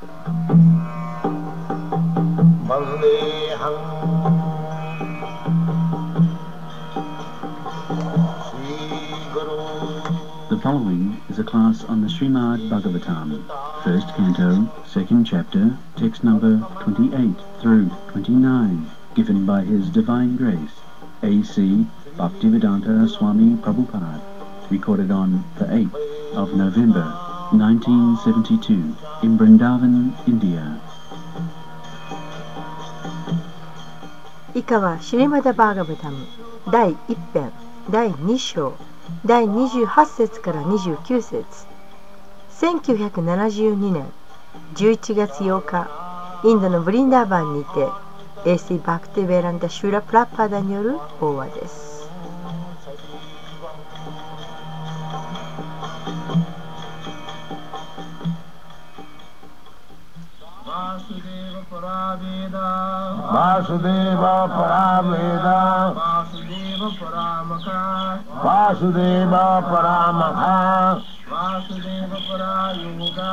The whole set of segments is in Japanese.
The following is a class on the Srimad Bhagavatam, first canto, second chapter, text number 28 through 29, given by His Divine Grace, A.C. Bhaktivedanta Swami Prabhupada, recorded on the 8th of November 1972 in Vrindavan, India. 以下はシュリマダ・バーガブタム第1編第2章第28節から29節1972年11月8日インドのブリンダーバンにて AC バクティベランダ・シュラ・プラッパーダによる法話です वासुदेव पामे वासुदेव पाख वासुदेव पाम वासुदेव प्रायोगा।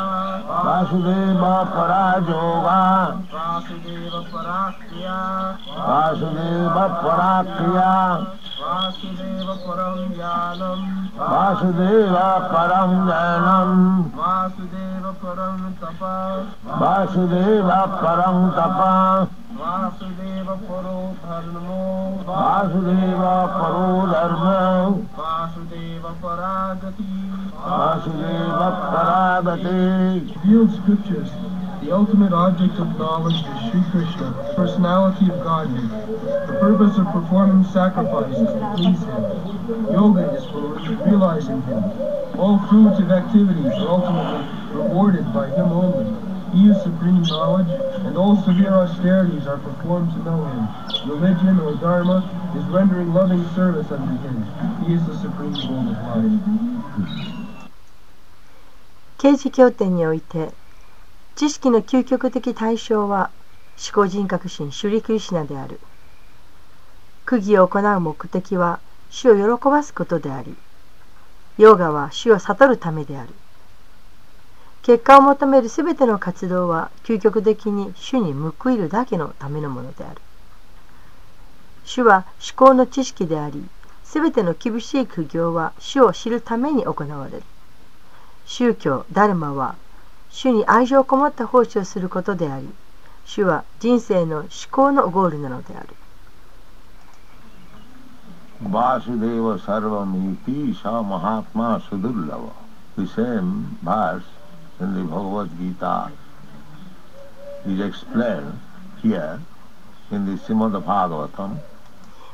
वासुदेव प्रायोगा वासुदेव वासुदेव वासुदेव परं ज्ञानं। वासुदेव परं जनम् वासुदेव परं तप। वासुदेव परं तप। वासुदेव परो धर्मो। वासुदेव परो धर्म। वासुदेव परागति। वासुदेव परागते। the ultimate object of knowledge is Sri Krishna, the personality of Godhead. The purpose of performing sacrifices to please Him. Yoga is for realizing Him. All fruits of activities are ultimately rewarded by Him only. He is supreme knowledge, and all severe austerities are performed to know Him. Religion or Dharma is rendering loving service unto Him. He is the supreme goal of life. 刑事経典において 知識の究極的対象は思考人格心シュリクリシナである。釘を行う目的は主を喜ばすことでありヨガは主を悟るためである。結果を求めるすべての活動は究極的に主に報いるだけのためのものである。主は思考の知識でありすべての厳しい苦行は主を知るために行われる。宗教ダルマは主に愛情をこもった奉仕をすることであり主は人生の思考のゴールなのである。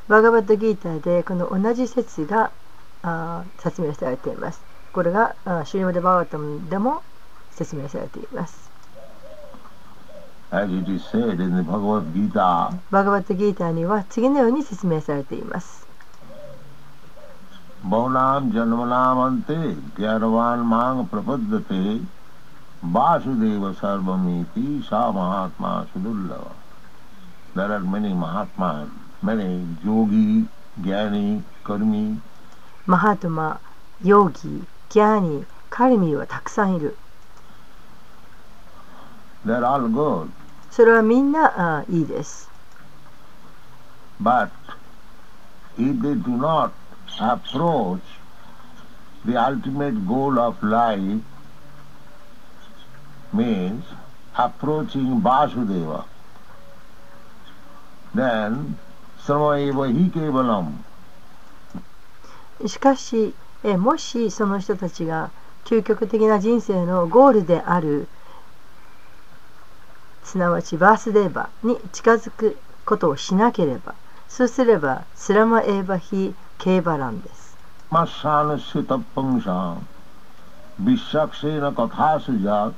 バーガーバットドギーターでこの同じ説があ説明されています。これがシュマダバガトムでも説明されています。バガバッドギーターには次のように説明されています。ボーナムジャマラ、ギャルワンマンプロポッ、バシーバミティ、サタマシュドゥルラ。There are トマ、ヨギ、ギャーニ、カルミはたくさんいる。They are all good. それはみんなあいいです。But if they do not approach the ultimate goal of life, means approaching Vasudeva, then Samaeva hi kevalam. しかしえもしその人たちが究極的な人生のゴールであるすなわちバースデーバーに近づくことをしなければそうすればスラマエーバヒーケーバランです。マッサーネスタッポンシャンビシャクシーナカタスジャー。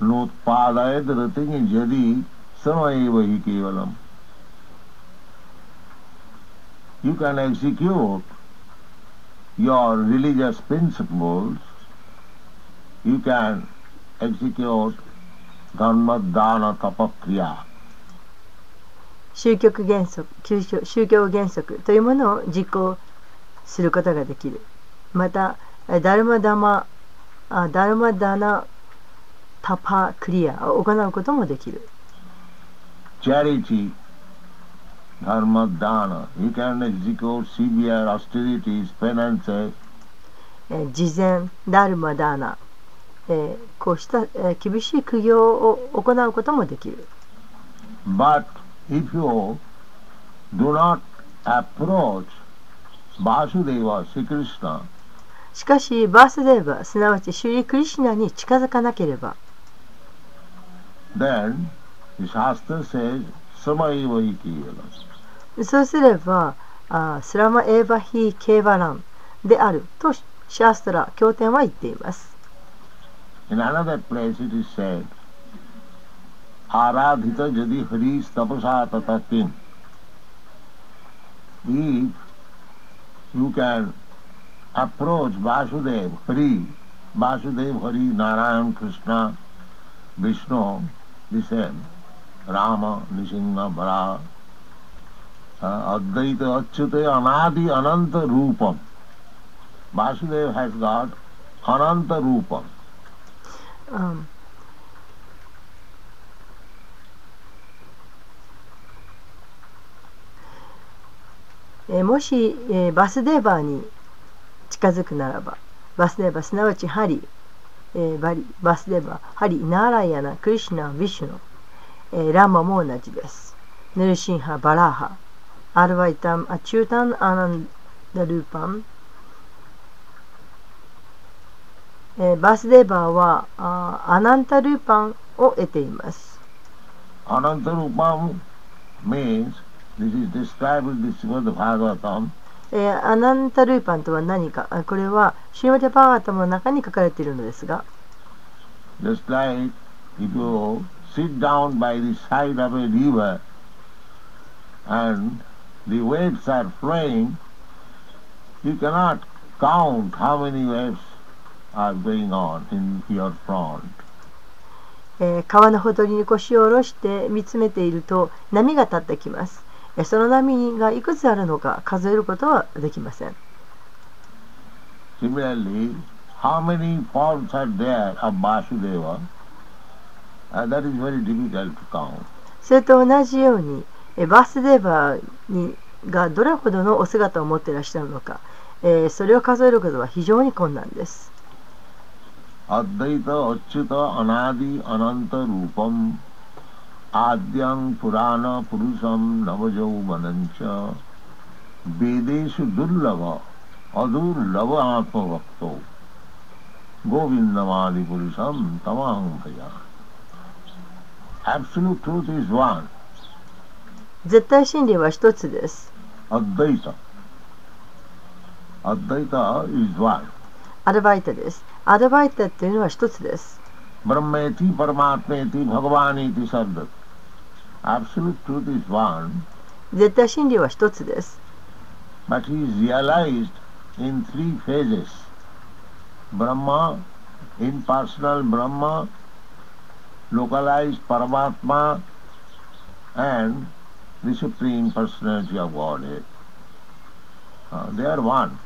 ノッパーダエドラティニジャリー。スラマエーバヒーケーバラン。You can execute your religious principles. You can execute 宗教原則宗教原則というものを実行することができる。またえダルマダマあダルマダナタパクリアを行うこともできる。charity, dharma, dana. You can execute severe austerities, penances, ダルマダーナ、えーこうした、えー厳しい苦行を行うこともできる but if you do not approach Vasudeva, Sri Krishna, しかしバースデーバすなわちシュリー・クリシュナに近づかなければ then says. そうすればあースラマ・エーバ・ヒ・ケーバランであるとシャーストラ経典は言っています In another place it is said, Aradhita jadi haris tapasa tatatim. If you can approach Vasudev, Hari, Vasudev, Hari, Narayan, Krishna, Vishnu, the same, Rama, Nishinga, Vara, uh, Advaita, Achyute, Anadi, Ananta Rupam. Vasudev has got Ananta Rupam. うん。えもし、えーバスデーバーに近づくならばバスデーバーすなわちハリ、えーバリバスデーバーハリナーライアナクリシュナヴィシュノ、えーラマも同じです。ネルシンハバラーハアルワイタンアチュータンアナンダルーパンえーバースデーバーはあーアナンタルーパンを得ています。Anantarupam means, this is described in the Srimad Bhagavatam, えーアナンタルーパンとは何かあこれはシーマテパーガタムの中に書かれているのですが、just like if you sit down by the side of a river and the waves are flowing, you cannot count how many waves are going on in your front. えー川のほとりに腰を下ろして見つめていると波が立ってきます。えーその波がいくつあるのか数えることはできません。Similarly, how many forms are there of Vasudeva? Uh, that is very difficult to count. それと同じように、えーバースデーバーにがどれほどのお姿を持っていらっしゃるのか、えーそれを数えることは非常に困難です。Advaita Achyuta Anadi Ananta Rupam Adyang Purana Purusam Navajau Manancha Vedeshu Durlava Adurlava Atma Vakto Govindamadi Purusam Tamaham Bhaya Absolute truth is one, 絶対真理は一つです。Advaita. Advaita is one. アルバイタです。アルバイタっていうのは一つです。Brahmeti Paramatmeti Bhagavaniti Sabdat. Absolute truth is one, 絶対真理は一つです。but he is realized in three phases. Brahma, impersonal Brahma, localized Paramatma, and the Supreme Personality of Godhead. Uh, they are one.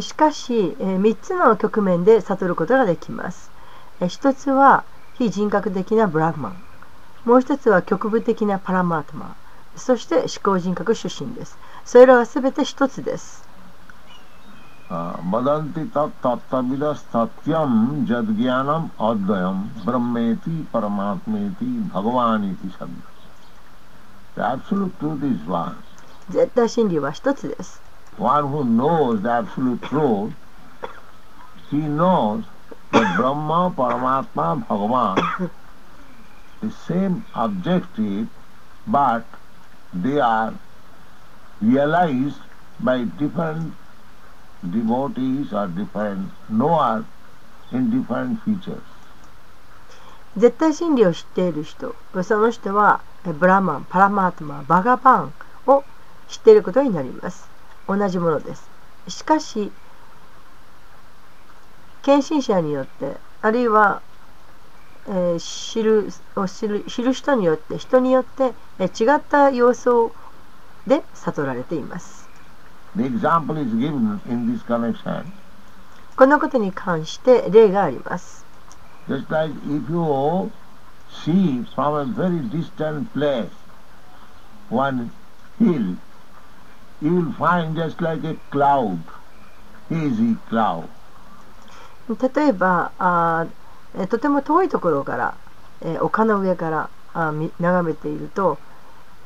しかし、えー、3つの局面で悟ることができます。えー、つは非人格的なブラグマン。もう一つは局部的なパラマートマン。そして思考人格出身です。それらは全て一つです。絶対真理は一つです。One who knows the absolute truth, he knows that Brahma, Paramatma, Bhagavan, the same objective, but they are realized by different devotees or different knowers in different features. 絶対真理を知っている人、その人はブラマン、パラマートマ、バガバンを知っていることになります。同じものです。しかし、献身者によって、あるいは、えー知るを知る知る人によって、人によってえー違った様相で悟られています。このことに関して例があります。Just like if you see from a very distant place one hill, you will find just like a cloud, hazy cloud. 例えばとても遠いところから、えー丘の上から眺めていると、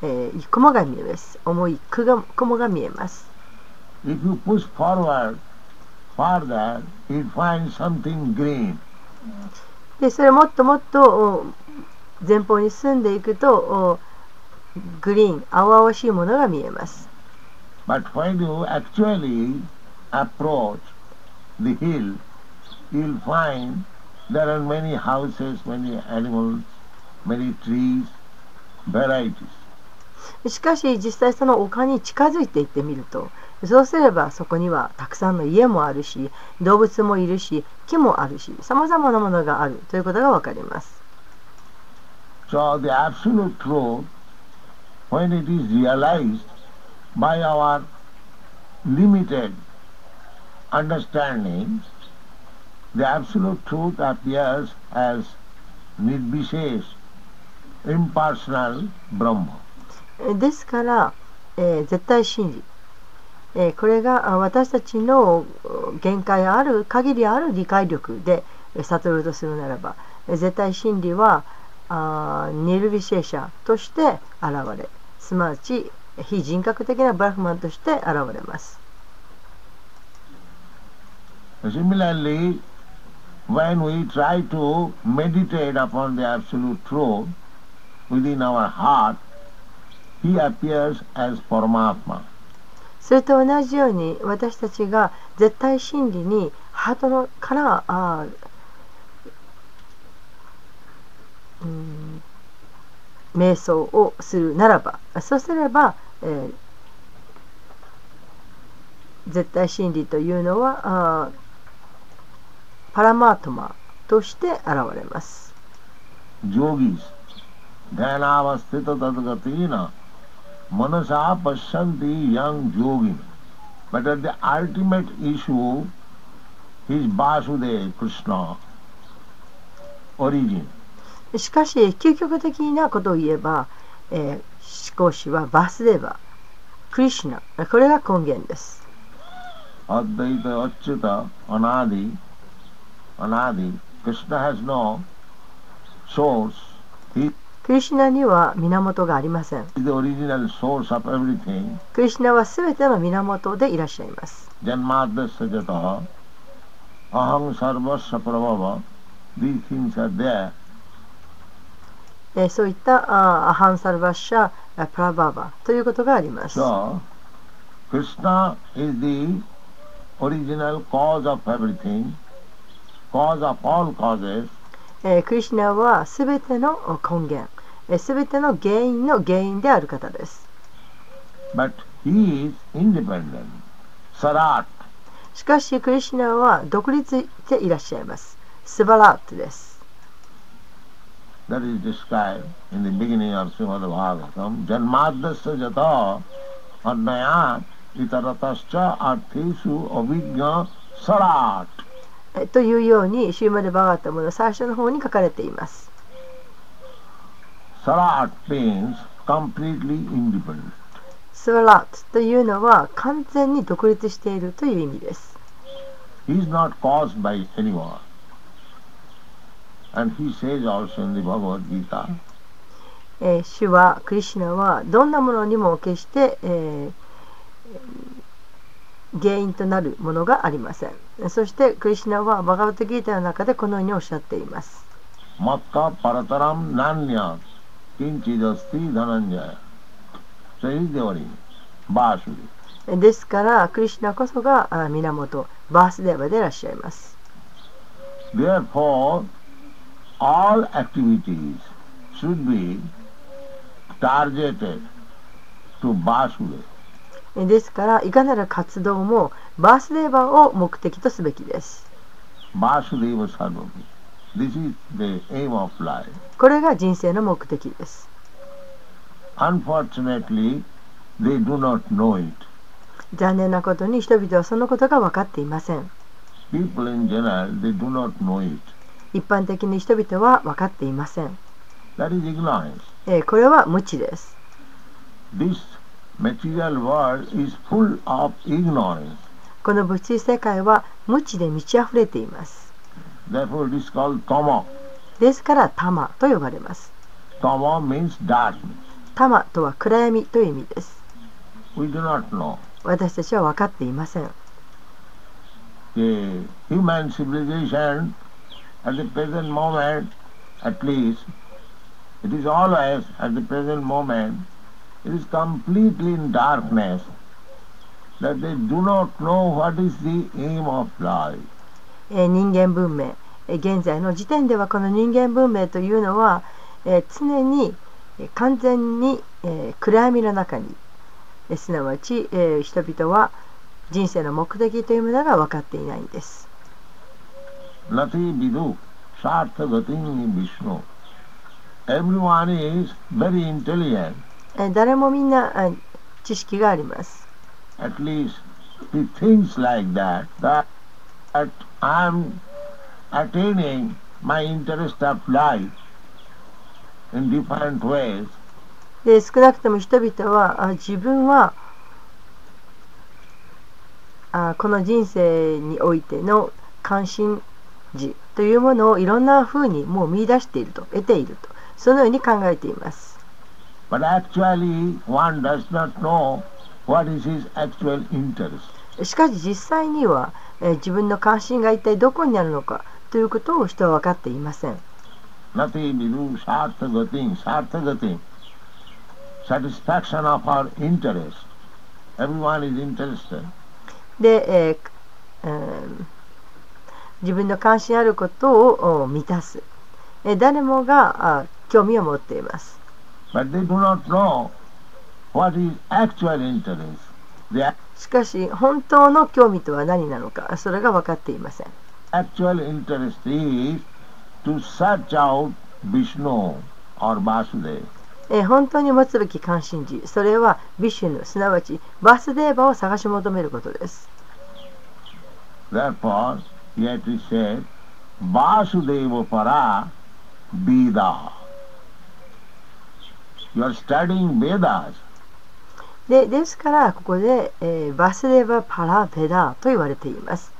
えー雲が見えます重い雲が見えます If you push forward further, you will find something green. でそれもっともっとお前方に進んでいくとおグリーン青々しいものが見えます But when you actually approach the hill, you will find there are many houses, many animals, many trees, varieties. しかし実際その丘に近づいていってみるとそうすればそこにはたくさんの家もあるし動物もいるし木もあるしさまざまなものがあるということがわかります So the absolute truth, when it is realized by our limited understanding, the absolute truth appears as Nirvishesh, impersonal Brahma. ですから、えー絶対真理、えーこれがあ私たちのお限界ある限りある理解力でえー悟るとするならばえ絶対真理はあニルビシェーシャとして現れすなわち非人格的なブラフマンとして現れます。Similarly, when we try to meditate upon the absolute truth within our heart, he appears as Paramatma. それと同じように私たちが絶対真理にハートのからあーうーん瞑想をするならばそうすれば、えー絶対真理というのはパラマートマとして現れます。Tadgatina, manasa pasyanti young yogin. But at the ultimate issue, is Vasudev, Krishna, origin. しかし究極的なことを言えば、えー講師はバスデー、クリシナ、これが根源です。Advaita acyuta anādi, anādi, Krishna has no source. クリシナには源がありません。クリシナはすべての源でいらっしゃいます。 Janmādy asya yataḥ, ahaṁ sarvasya prabhavaḥ, these things are there. えーそういった ahaṁ sarvasya あ prabhavaḥ ということがあります。So Krishna is the original cause of everything, cause of all causes, えークリシュナはすべての根源、すべての原因の原因である方です。but he is independent. Sarat. しかし、クリシュナは独立していらっしゃいます。スバラートです。That is described in the beginning of Srimad Bhagavatam, Janmadasya jata adnayat itaratascha arthesu avijna sarat. えというように、シューマルバガータムの最初の方に書かれています。Sarat means completely independent. スバラートというのは完全に独立しているという意味です。He is not caused by anyone. 主はクリシナはどんなものにも決して、え、原因となるものがありません。そしてクリシナはバガバトギータの中でこのようにおっしゃっています。マッカパラタラムナンニャキンチドスティダナンジャヤセイデオリンバーシュリですからクリシナこそが源バースデーバでいらっしゃいます。で、ほう all activities should be targeted to Vasudeva. ですから、いかなる活動もバースデーバを目的とすべきです。Vasudeva Sarvabhi. This is the aim of life. これが人生の目的です。Unfortunately, they do not know it. 残念なことに人々はそのことが分かっていません。People in general, they do not know it. 一般的に人々は分かっていません、That is ignorance. えーこれは無知です This material world is full of ignorance. この物質世界は無知で満ち溢れています Therefore it is called tama. ですからタマと呼ばれます Tama means darkness. タマとは暗闇という意味です We do not know. 私たちは分かっていません The human civilization at the present moment, at least, it is always at the present moment, it is completely in darkness that they do not know what is the aim of life. 人間文明、現在の時点ではこの人間文明というのは、えー常にえー完全に、えー暗闇の中に、えーすなわち、えー人々は人生の目的というものが分かっていないんです。Nati vidu sartha gatim Vishnu. Everyone is very intelligent. えー誰もみんなあ知識があります。At least he thinks like that, that, that I am attaining my interest of life in different ways. で少なくとも人々はあ自分はあこの人生においての関心というものをいろんな風にもう見出していると得ていると。そのように考えています。しかし実際には、え、自分の関心が一体どこにあるのかということを人は分かっていません。で、え、自分の関心あることをお満たす、えー誰もがあ興味を持っています。しかし本当の興味とは何なのかそれが分かっていません.えー本当に持つべき関心事。それはビシュヌすなわちバースデーバを探し求めることです。Therefore, yet it said, Vasudeva para Veda. You are studying Vedas. でですからここで、えーバスデーバパラベダと言われています、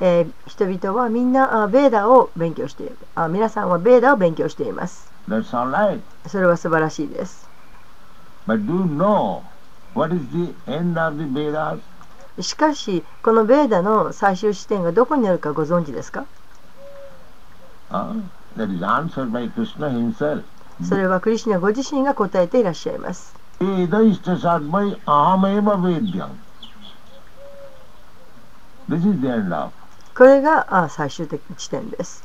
えー人々はみんなあベーダを勉強しているあ皆さんはベーダを勉強しています That's all right. それは素晴らしいです But do you know what is the end of the Vedas? しかしこのベーダの最終視点がどこにあるかご存知ですか、それはクリシナご自身が答えていらっしゃいます。これが最終的地点です。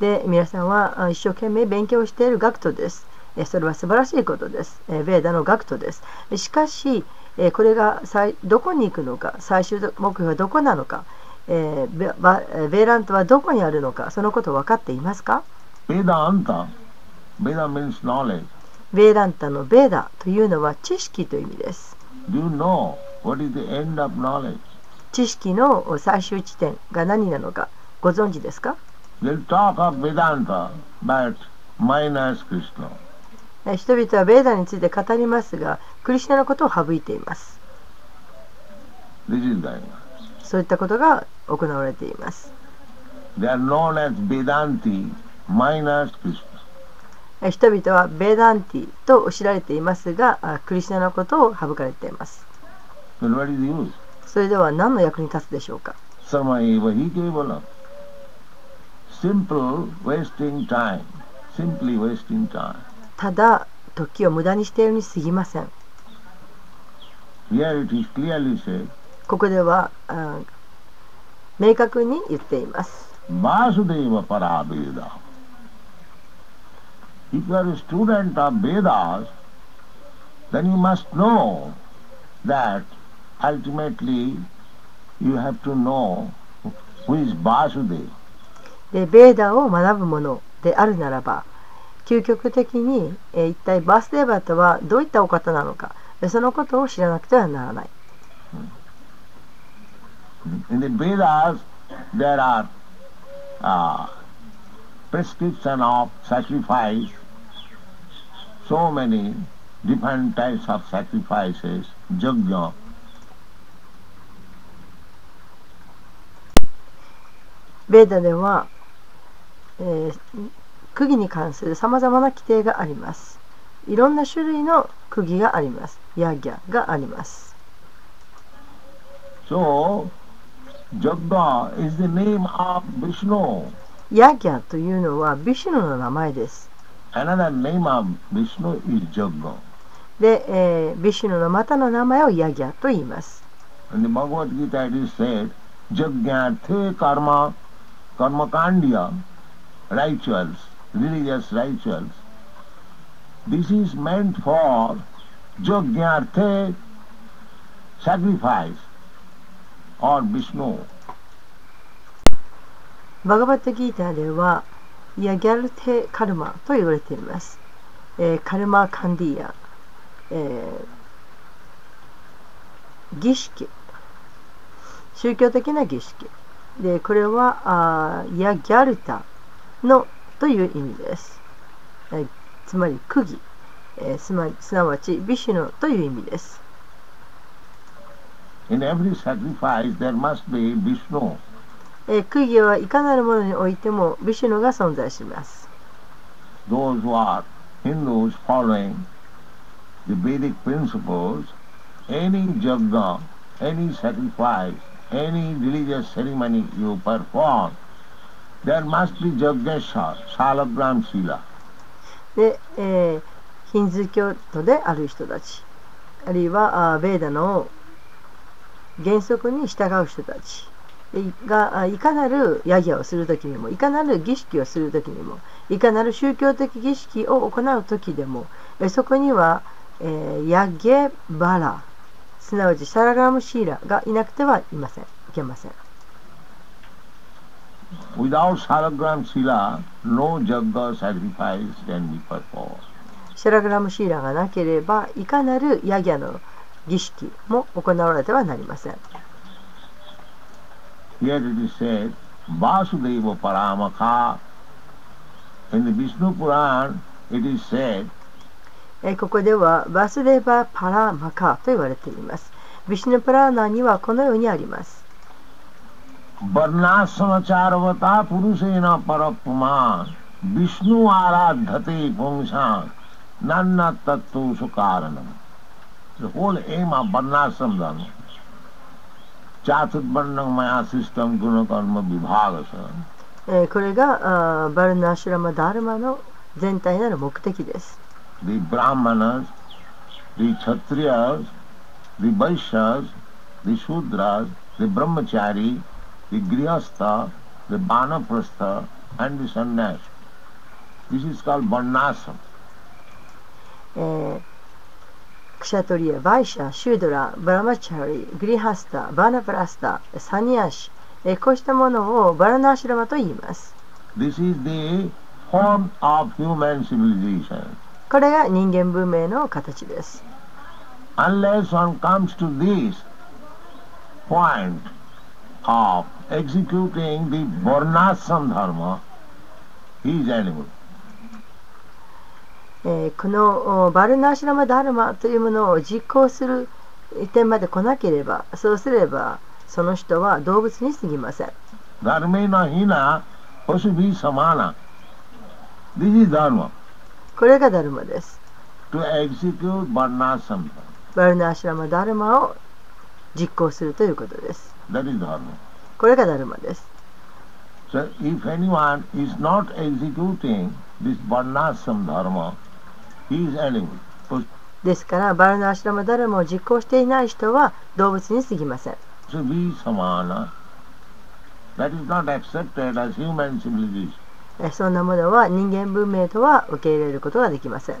で皆さんはあ一生懸命勉強している学徒です。えそれは素晴らしいことです。えベーダの学徒です。しかしえこれが最どこに行くのか？最終目標はどこなのか？えーベーラントはどこにあるのか？そのことを分かっていますか？Vedanta, Veda means knowledge. ベーランタのベーダというのは知識という意味です。Do you know what is the end of knowledge? 知識の最終地点が何なのかご存知ですか？They'll talk of Vedanta, but minus Krishna. え人々はベーダについて語りますがクリシュナのことを省いています This is. そういったことが行われています They are known as Vedanti minus Krishna. え人々はベーダンティと知られていますがあクリシュナのことを省かれています Then what is the use? それでは何の役に立つでしょうか. Simple wasting time. Simply wasting time. ただ時を無駄にしているに過ぎません Here it is clearly said, ここではあ明確に言っています Vasudeva para Veda. If you are a student of Vedas, then you must know that ultimately you have to know who is Vasudeva. でベーダを学ぶものであるならば究極的に、えー一体バースデーバーとはどういったお方なのかえそのことを知らなくてはならない In the Vedas, there are uh, prescription of sacrifice, so many different types of sacrifices, yajna, ベーダでは、えー釘に関するさまざまな規定がありますいろんな種類の釘がありますヤギャがあります So, Jagga is the name of Vishnu. ヤギャというのはビシュヌの名前です Another name of Vishnu is Jagga. で、えービシュヌのまたの名前をヤギャと言います In the Bhagavad Gita it is said, Jagyathe karma, karmakandya, rituals, religious rituals. This is meant for Jagyathe sacrifice or Vishnu. バガバットギーターではヤギャルテカルマと言われています、えーカルマカンディア、えー儀式宗教的な儀式でこれはあーヤギャルタのという意味です、えーつまり釘、えーすますなわちビシュヌという意味です In every sacrifice there must be Vishnu. えー釘はいかなるものにおいてもビシュヌが存在します Those who are Hindus following the Vedic principles, any yajna, any sacrifice, any religious ceremony you perform, there must be yajna salagram sila. で、えーヒンズー教徒である人たちあるいはあーベーダの原則に従う人たちがいかなるヤギャをするときにもいかなる儀式をするときにもいかなる宗教的儀式を行うときでもそこには、えーヤゲバラすなわちサラグラムシーラがいなくてはいませんいけません Without salagram sila, no yajna sacrifice can be performed. シャラグラムシーラがなければいかなるヤギャの儀式も行われてはなりません Here it is said, Vasudeva Paramaka. In the Vishnu Puran, it is said, えここではバスデバ・パラマカと言われています。ビシュヌプラーナにはこのようにあります。バナサナチャラバタプルセナパラプマビシュヌアラダテポンシンナンナタトシソカーラナ The whole aim of Varnasamdhana Chaturvarnamaya system Gunakarma Vibhagasa これがバルナシュラマ・ダルマの全体なる目的です。The Brahmanas, the Kshatriyas, the Vaishyas, the Shudras, the Brahmachari, the Grihastha, the Vanaprastha and the Sannyas. This is called Varnashram. えークシャトリア、バイシャ、シュードラ、バラマチャリ、グリハスタ、バーナプラスタ、サニアシ、えーこうしたものをバラナーシュラマと言います。This is the form of human civilization. これが人間文明の形です。Unless one comes to this point of executing the Varnasam Dharma, he is animal. このバルナシラマダルマというものを実行する点まで来なければそうすればその人は動物にすぎませんダルメナヒナポシビサマナ This is ダルマこれがダルマです To execute Varnashram Dharma. バルナーシュラマダルマを実行するということです That is dharma. これがダルマです So if anyone is not executing this Varnashram Dharma, he is animal. ですからバルナーシュラマダルマを実行していない人は動物に過ぎません Pasubhi samana. That is not accepted as human civilization. えーそんなものは人間文明とは受け入れることができません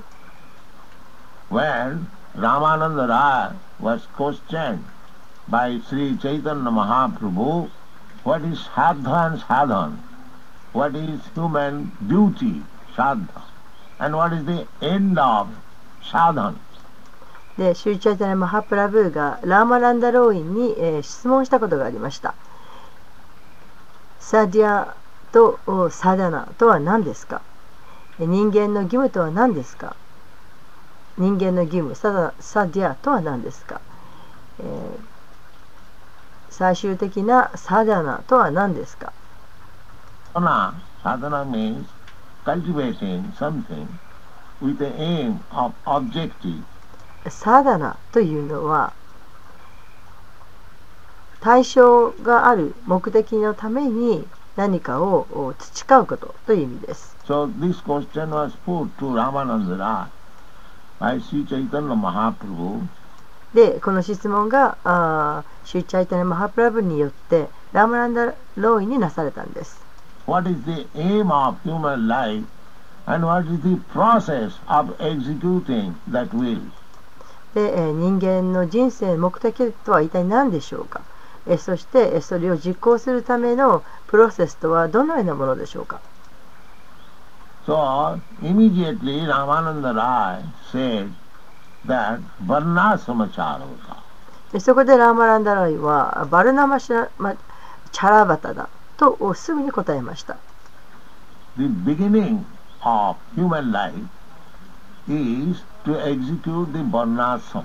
When Ramananda Raya was questioned by Sri Chaitanya Mahaprabhu, what is sadha and sadhan? What is human duty, sadha? And what is the end of sadhan? でシューチャイタナ・マハプラブーがラーマランダローインに、えー質問したことがありましたサディアとおサダナとは何ですか？え人間の義務とは何ですか？人間の義務サダサディアとは何ですか、えー最終的なサダナとは何ですか？Sadhana, sadhana means cultivating something with the aim of objective. サダナというのは対象がある目的のために何かをお培うことという意味です。So this question was put to Ramananda Raj by Sri Chaitanya Mahaprabhu で、この質問があーシューチャイタネ・マハプラブによってラーマランダローイになされたんです。what is the aim of human life and what is the process of executing that will. で、えー人間の人生の目的とは一体何でしょうか、えーそしてえーそれを実行するためのプロセスとはどのようなものでしょうか So immediately Ramananda Rai said that Varnasamacharvata. でそこでラーマランダロイはバルナマシャマチャラバタだとおすぐに答えました。The beginning of human life is to execute the Varnasama.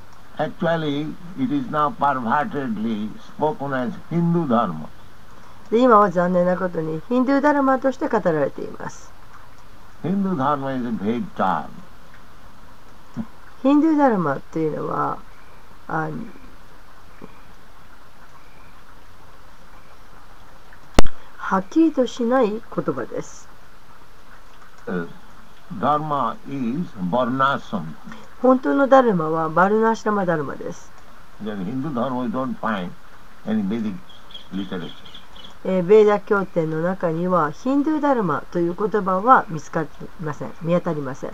actually it is now pervertedly spoken as Hindu Dharma. で今は残念なことにヒンドゥーダルマとして語られています。Hindu Dharma is a vague term. ヒンドゥーダルマというのはあはっきりとしない言葉です。Uh, dharma is Varnasam. 本当のダルマはバルナシタマダルマです。えー、ベーダ経典の中にはヒンドゥーダルマという言葉は見つかりません。見当たりません。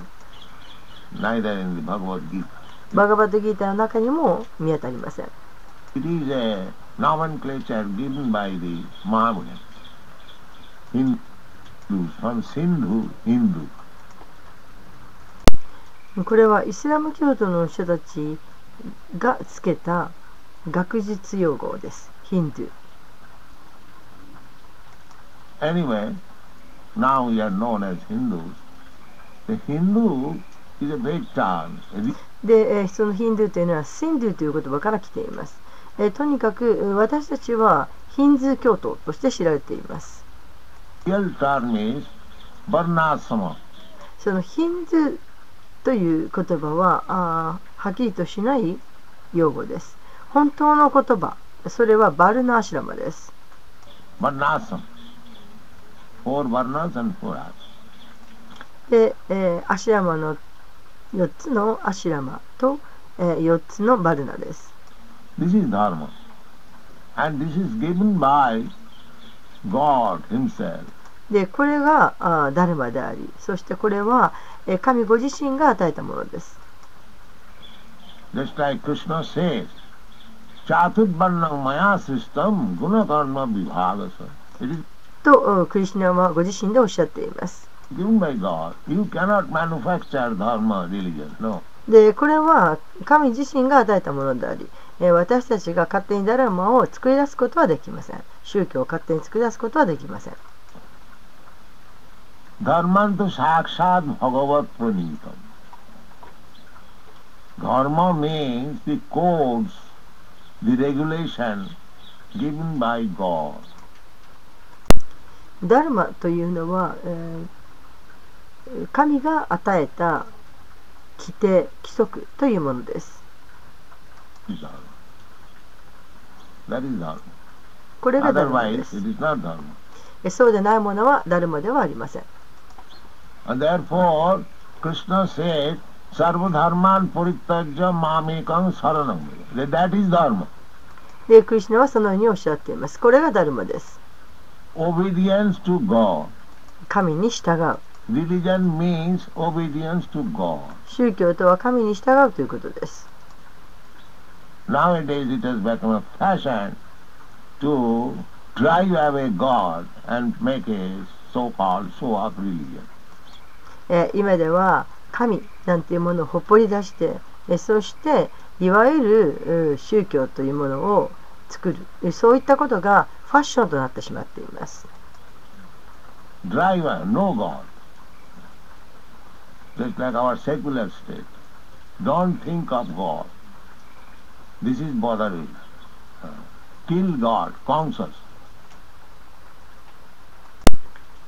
バガバッドギーターの中にも見当たりません。ヒンドゥーこれはイスラム教徒の人たちがつけた学術用語です。ヒンドゥー。Anyway, now we are known as Hindus. The Hindu is a vague term. で、えーそのヒンドゥーというのはシンドゥーという言葉から来ています。えーとにかくえー私たちはヒンズー教徒として知られています。real term is Varnashrama. そのヒンズーという言葉はあーはっきりとしない用語です。本当の言葉、それはバルナーシュラマです。 Varnashrama. Four Varnas and four Ashramas. で、えーアシュラマの4つのアシュラマと、えー4つのバルナです。This is Dharma. And this is given by God Himself. で、これがあーダルマであり、そしてこれは、えー神ご自身が与えたものです。と、クリシナはご自身でおっしゃっています。で、これは神自身が与えたものであり、私たちが勝手にダルマを作り出すことはできません。宗教を勝手に作り出すことはできません。ダルマというのは、神が与えた規定規則というものです。これがダルマです。そうでないものはダルマではありません。And therefore, Krishna said, Sarvadharman Puritajya Mamekam Saranam. That is Dharma. で、クリシュナはそのようにおっしゃっています。これがダルマです。Obedience to God. 神に従う。Religion means obedience to God. 宗教とは神に従うということです。Nowadays it has become a fashion to drive away God and make a so-called show-off religion. え、今では神なんていうものをほっぽり出して、え、そしていわゆる宗教というものを作る、え、そういったことがファッションとなってしまっています。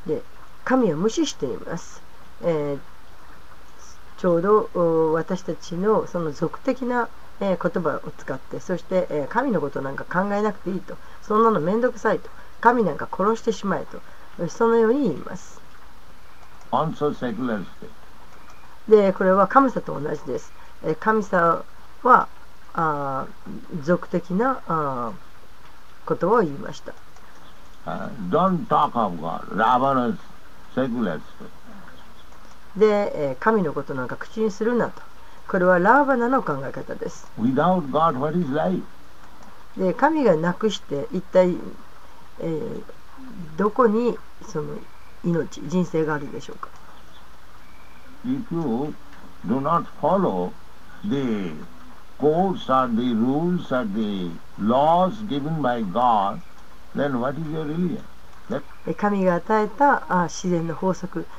で神を無視しています。えーちょうどお私たちのその俗的な、えー言葉を使ってそして、えー神のことなんか考えなくていいとそんなのめんどくさいと神なんか殺してしまえとえーそのように言います。でこれは神様と同じです。えー神様はあー俗的なあー言葉を言いました。Uh, don't talk of God. Ravana's secular state. で、えー神のことなんか口にするなと。これはラーバナの考え方です。Without God, what is life? で神がなくして一体、えーどこにその命人生があるでしょうか If you do not follow the codes or the rules or the laws given by God, then what is your religion? え神が与えたあ自然の法則そ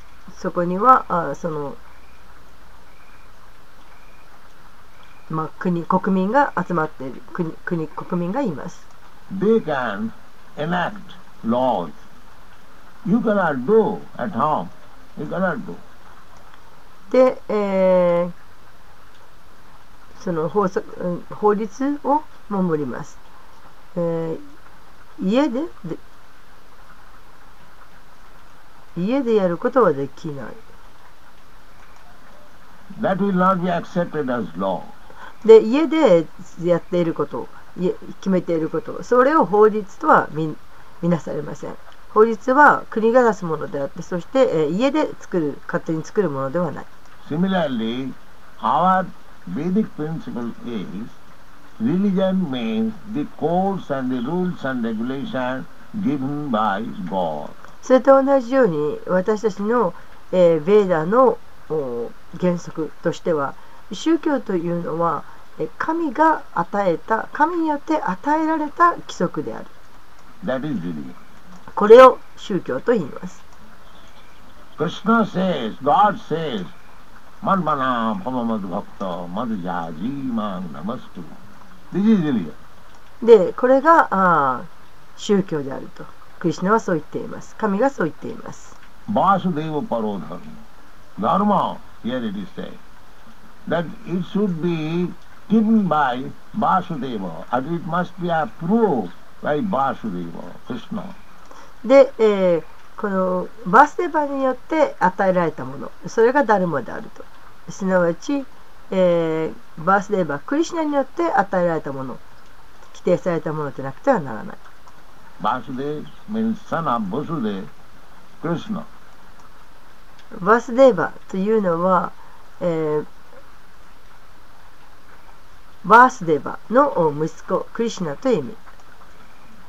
そこにはあその、まあ、国国民が集まっている国国国民がいます They can enact laws. You cannot do at home. You cannot do. で、えーその法則うん法律を守ります、えー家でで家でやることはできない That will not be accepted as law. で家でやっていること決めていることそれを法律とは見見なされません法律は国が出すものであってそして、えー家で作る勝手に作るものではない Similarly, our Vedic principle is religion means the codes and the rules and regulations given by God. それと同じように私たちの、えー、ベーダの原則としては宗教というのは神が与えた神によって与えられた規則である。これを宗教と言います。でこれがあ宗教であると。クリシュナはそう言っています。神がそう言っています。Vasudeva Paro Dharma. Dharma, here it is said, that it should be given by Vasudeva, and it must be approved by Vasudeva, Krishna. で、えーこのバースデーバーによって与えられたもの。それがダルマであると。すなわち、えーバースデーバークリシュナによって与えられたもの。規定されたものでなくてはならない Vasudev means son of Vasudev, Krishna. Vasudeva というのは、えー、バースデバの息子、クリシナという意味。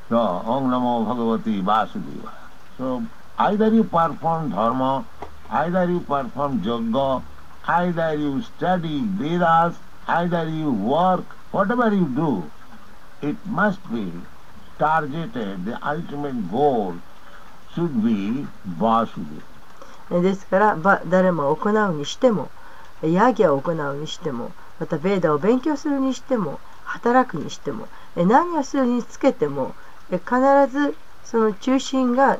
So, Om Namo Bhagavati Vasudeva. So, either you perform dharma, either you perform yoga, either you study Vedas, either you work, whatever you do, it must be targeted, the ultimate goal should be Vasudeva. ですからバダルマを行うにしても、ヤギを行うにしてもまたベーダを勉強するにしても働くにしても何をするにつけても必ずその中心が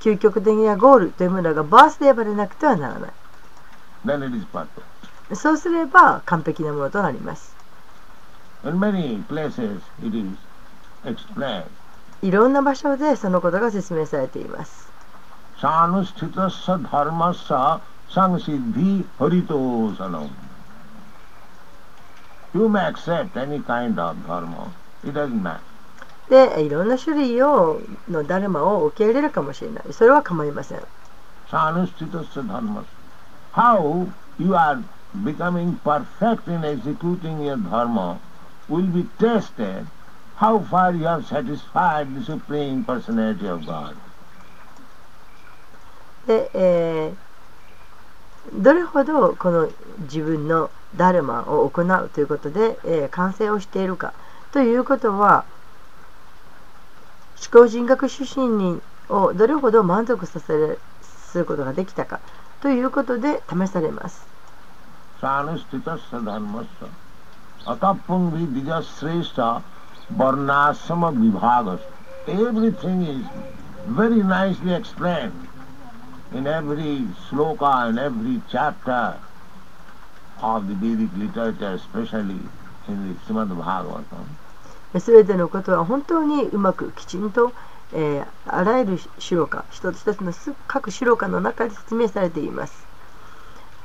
究極的なゴールというものがバースで呼ばれなくてはならない。そうすれば完璧なものとなります。いろんな場所でそのことが説明されています。で、いろんな種類をのダルマを受け入れるかもしれない。それは構いません。How you are becoming perfect in executing your dharma will be tested how far you have satisfied the Supreme Personality of God. で、えー、どれほどこの自分のダルマを行うということで、えー、完成をしているかということは思考人格出身にをどれほど満足させるすることができたかということで試されます。Everything is very nicely explained in every sloka, in every chapter of the Vedic literature, especially in the Srimad Bhagavatam. すべてのことは本当にうまくきちんと、えー、あらゆる白か一つ一つの各白かの中で説明されています。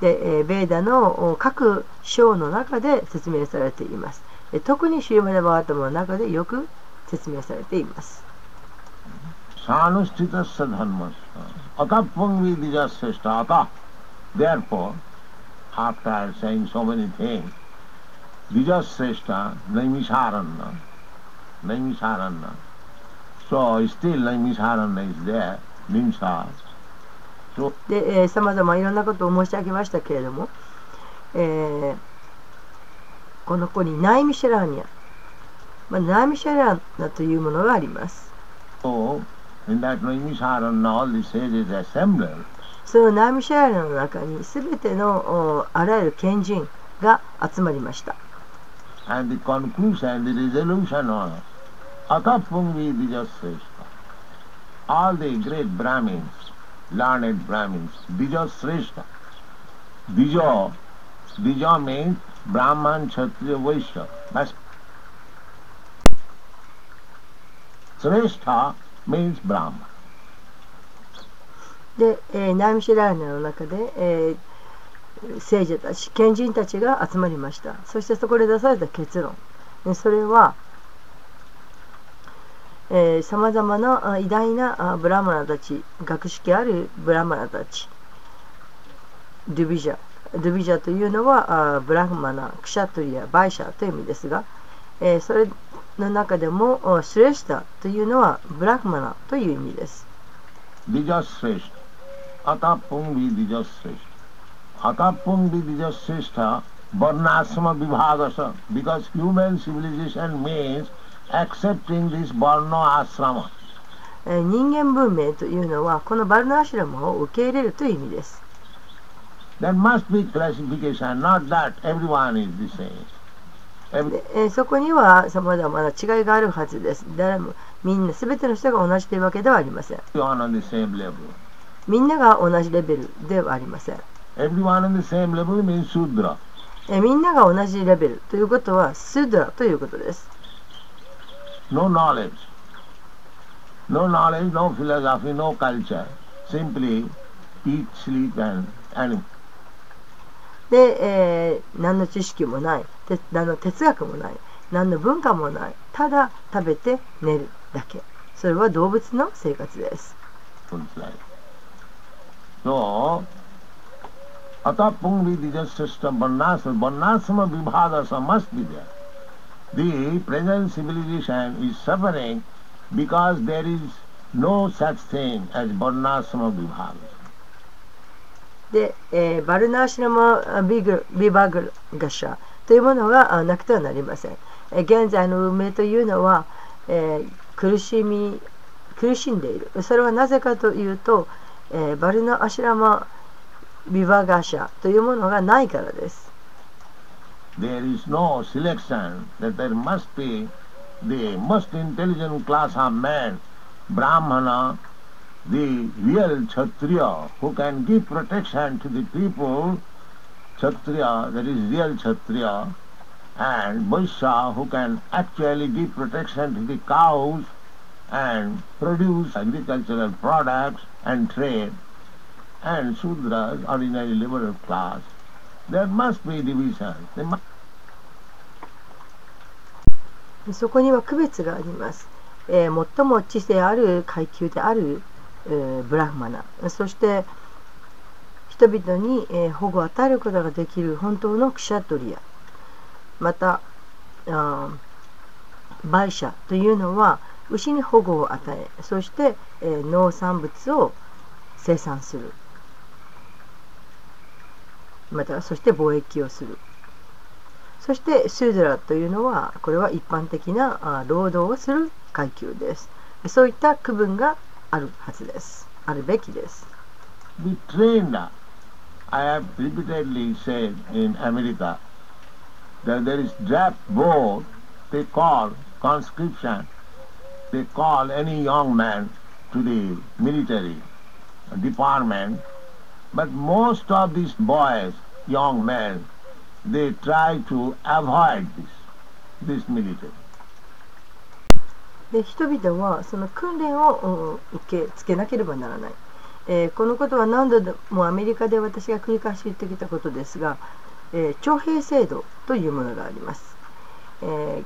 で、えー、ベーダの各章の中で説明されています。特にシューマダバータムの中でよく説明されています。サーノスティタスサダンマスター。アタプンビディジャスティスタあタ。Therefore, after saying so many things, ディジャスティスタ、あミシャーランナ。ネミシャーランナ。So, still, ネミシャーランナ is there, means that. ね、で、さまざまいろんなことを申し上げましたけれども、えー、この子にナイミシェラーニア、まあ、ナイミシェラーナというものがあります。そのナイミシェラーニアの中にすべてのおあらゆる賢人が集まりました。And the conclusion, the ラメン learned Brahmins, Dijasreshta. Dija, Dija means Brahman, Kshatriya, Vaishya. That's Sreshta means Brahman. で、えー、ナーミシラーナの中で、えー聖者たち賢人たちが集まりましたそしてそこで出された結論それはさまざまな偉大なブラマナたち学識あるブラマナたち。ドゥビジャドゥビジャというのはブラフマナクシャトリアバイシャという意味ですが、えそれの中でもスレシタというのはブラフマナという意味です。ビジャスレシタ。アタポンビビジャスレシタ Atapung Vidijasrishta Varnasama Vibhagasa because human civilization means accepting this Varna Asrama. 人間文明というのはこのバルナアシュラムを受け入れるという意味です。There must be classification, not that everyone is the same. えそこにはさまざまな違いがあるはずです。誰もみんなすべての人が同じというわけではありません。みんなが同じレベルではありません。えみんなが同じレベルということはスードラということです。No knowledge. No knowledge, no philosophy, no culture. Simply eat, sleep and animal. で、えー、何の知識もないて何の哲学もない何の文化もないただ食べて寝るだけそれは動物の生活です。So, Ata Pungvi Dijasrishta Varnasama, Varnasama Vibhagasa must be there. The present civilization is suffering because there is no such thing as Varnasrama Vibhaga. で、えー、バルナーシナマビグビバグガシャというものがなくてはなりません。えー、現在の運命というのは、えー、苦しみ苦しんでいる。それはなぜかというと、えー、バルナーシラマビバガシャというものがないからです。There is no selection that there must be the most intelligent class of man, Brahmana, the real Kshatriya, who can give protection to the people, Kshatriya, that is real Kshatriya, and Vaishya, who can actually give protection to the cows and produce agricultural products and trade, and Shudras, ordinary liberal class. そこには区別があります。えー最も知性ある階級である、えーブラフマナ。そして人々に、えー保護を与えることができる本当のクシャトリア。またあバイシャというのは牛に保護を与えそして、え農産物を生産する。またそして貿易をするそしてスードラというのはこれは一般的な労働をする階級ですそういった区分があるはずですあるべきです be trained. I have repeatedly said in America that there is draft board they call conscription. They call any young man to the military department. But most of these boys, young men, they try to avoid this, this military. で人々はその訓練を受け付けなければならない、えーこのことは何度でもアメリカで私が繰り返し言ってきたことですが、えー徴兵制度というものがあります、えー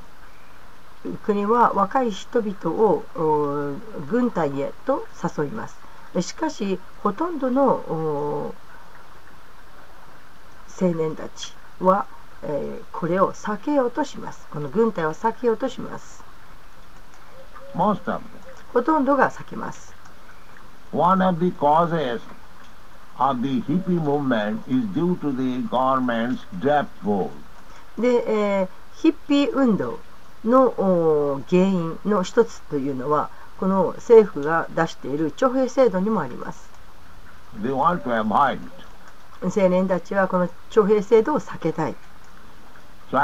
国は若い人々をお軍隊へと誘います。しかしほとんどの青年たちは、え、これを避けようとします。この軍隊を避けようとします。ほとんどが避けます。で、え、ヒッピー運動の原因の一つというのは、この政府が出している徴兵制度にもあります。青年たちはこの徴兵制度を避けたい。So?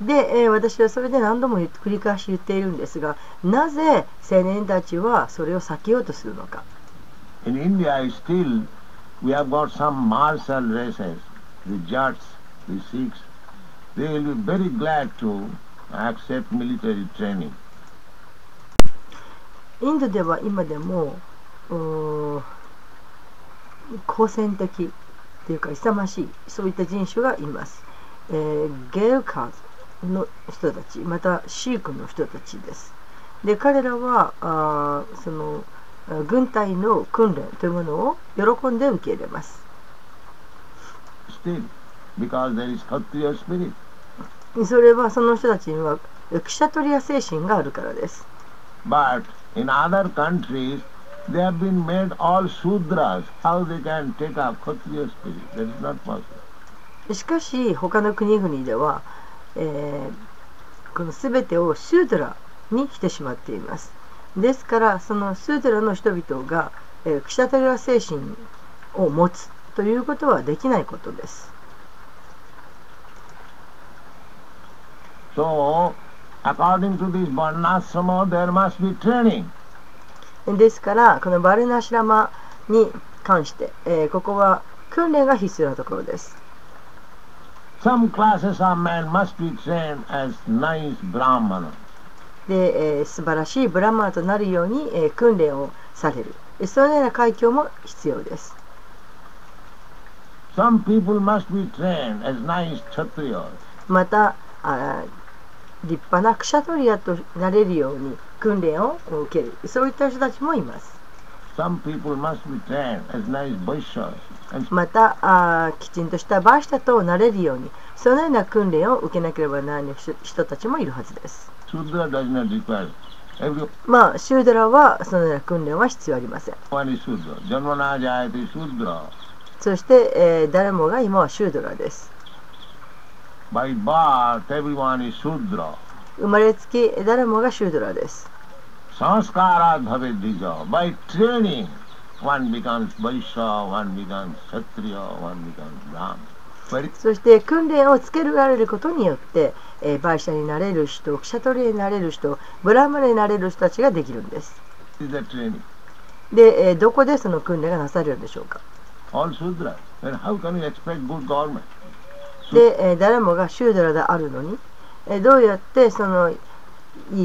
で、えー私はそれで何度も繰り返し言っているんですが、なぜ青年たちはそれを避けようとするのか。In India, still we have got some martial races, the Jats, the Sikhs. They will be very glad to accept military training. インドでは今でも好戦的というか勇ましいそういった人種がいます、えーゲルカーの人たちまたシークの人たちですで彼らはあーそのあ軍隊の訓練というものを喜んで受け入れます Still, because there is Kshatriya spirit. それはその人たちにはクシャトリア精神があるからです But in other countries, they have been made all Sudras. How they can take up Kshatriya spirit? That is not possible. しかし他の国々では、えーこの全てをスードラにしてしまっていますですからそのスードラの人々が、えークシャタリア精神を持つということはできないことです So, according to this Varnasrama, there must be training. ですからこのバルナシラマに関して、えーここは訓練が必要なところです Some classes of men must be trained as nice Brahmana. で、えー素晴らしいブラマーとなるように、えー訓練をされるえそのような環境も必要です Some people must be trained as nice Kshatriyas. またあ立派なクシャトリアとなれるように訓練を受ける。そういった人たちもいます。またあきちんとしたバーシタとなれるようにそのような訓練を受けなければならない人人たちもいるはずです。まあシュードラはそのような訓練は必要ありません.そして、えー誰もが今はシュードラです生まれつき誰もがシュードラです。そして訓練をつけるられることによって、えー、売者になれる人、クシャトリになれる人、ブラムになれる人たちができるんです。で、えー、どこでその訓練がなされるんでしょうか？で、えー誰もがシュードラであるのに、えーどうやってそのい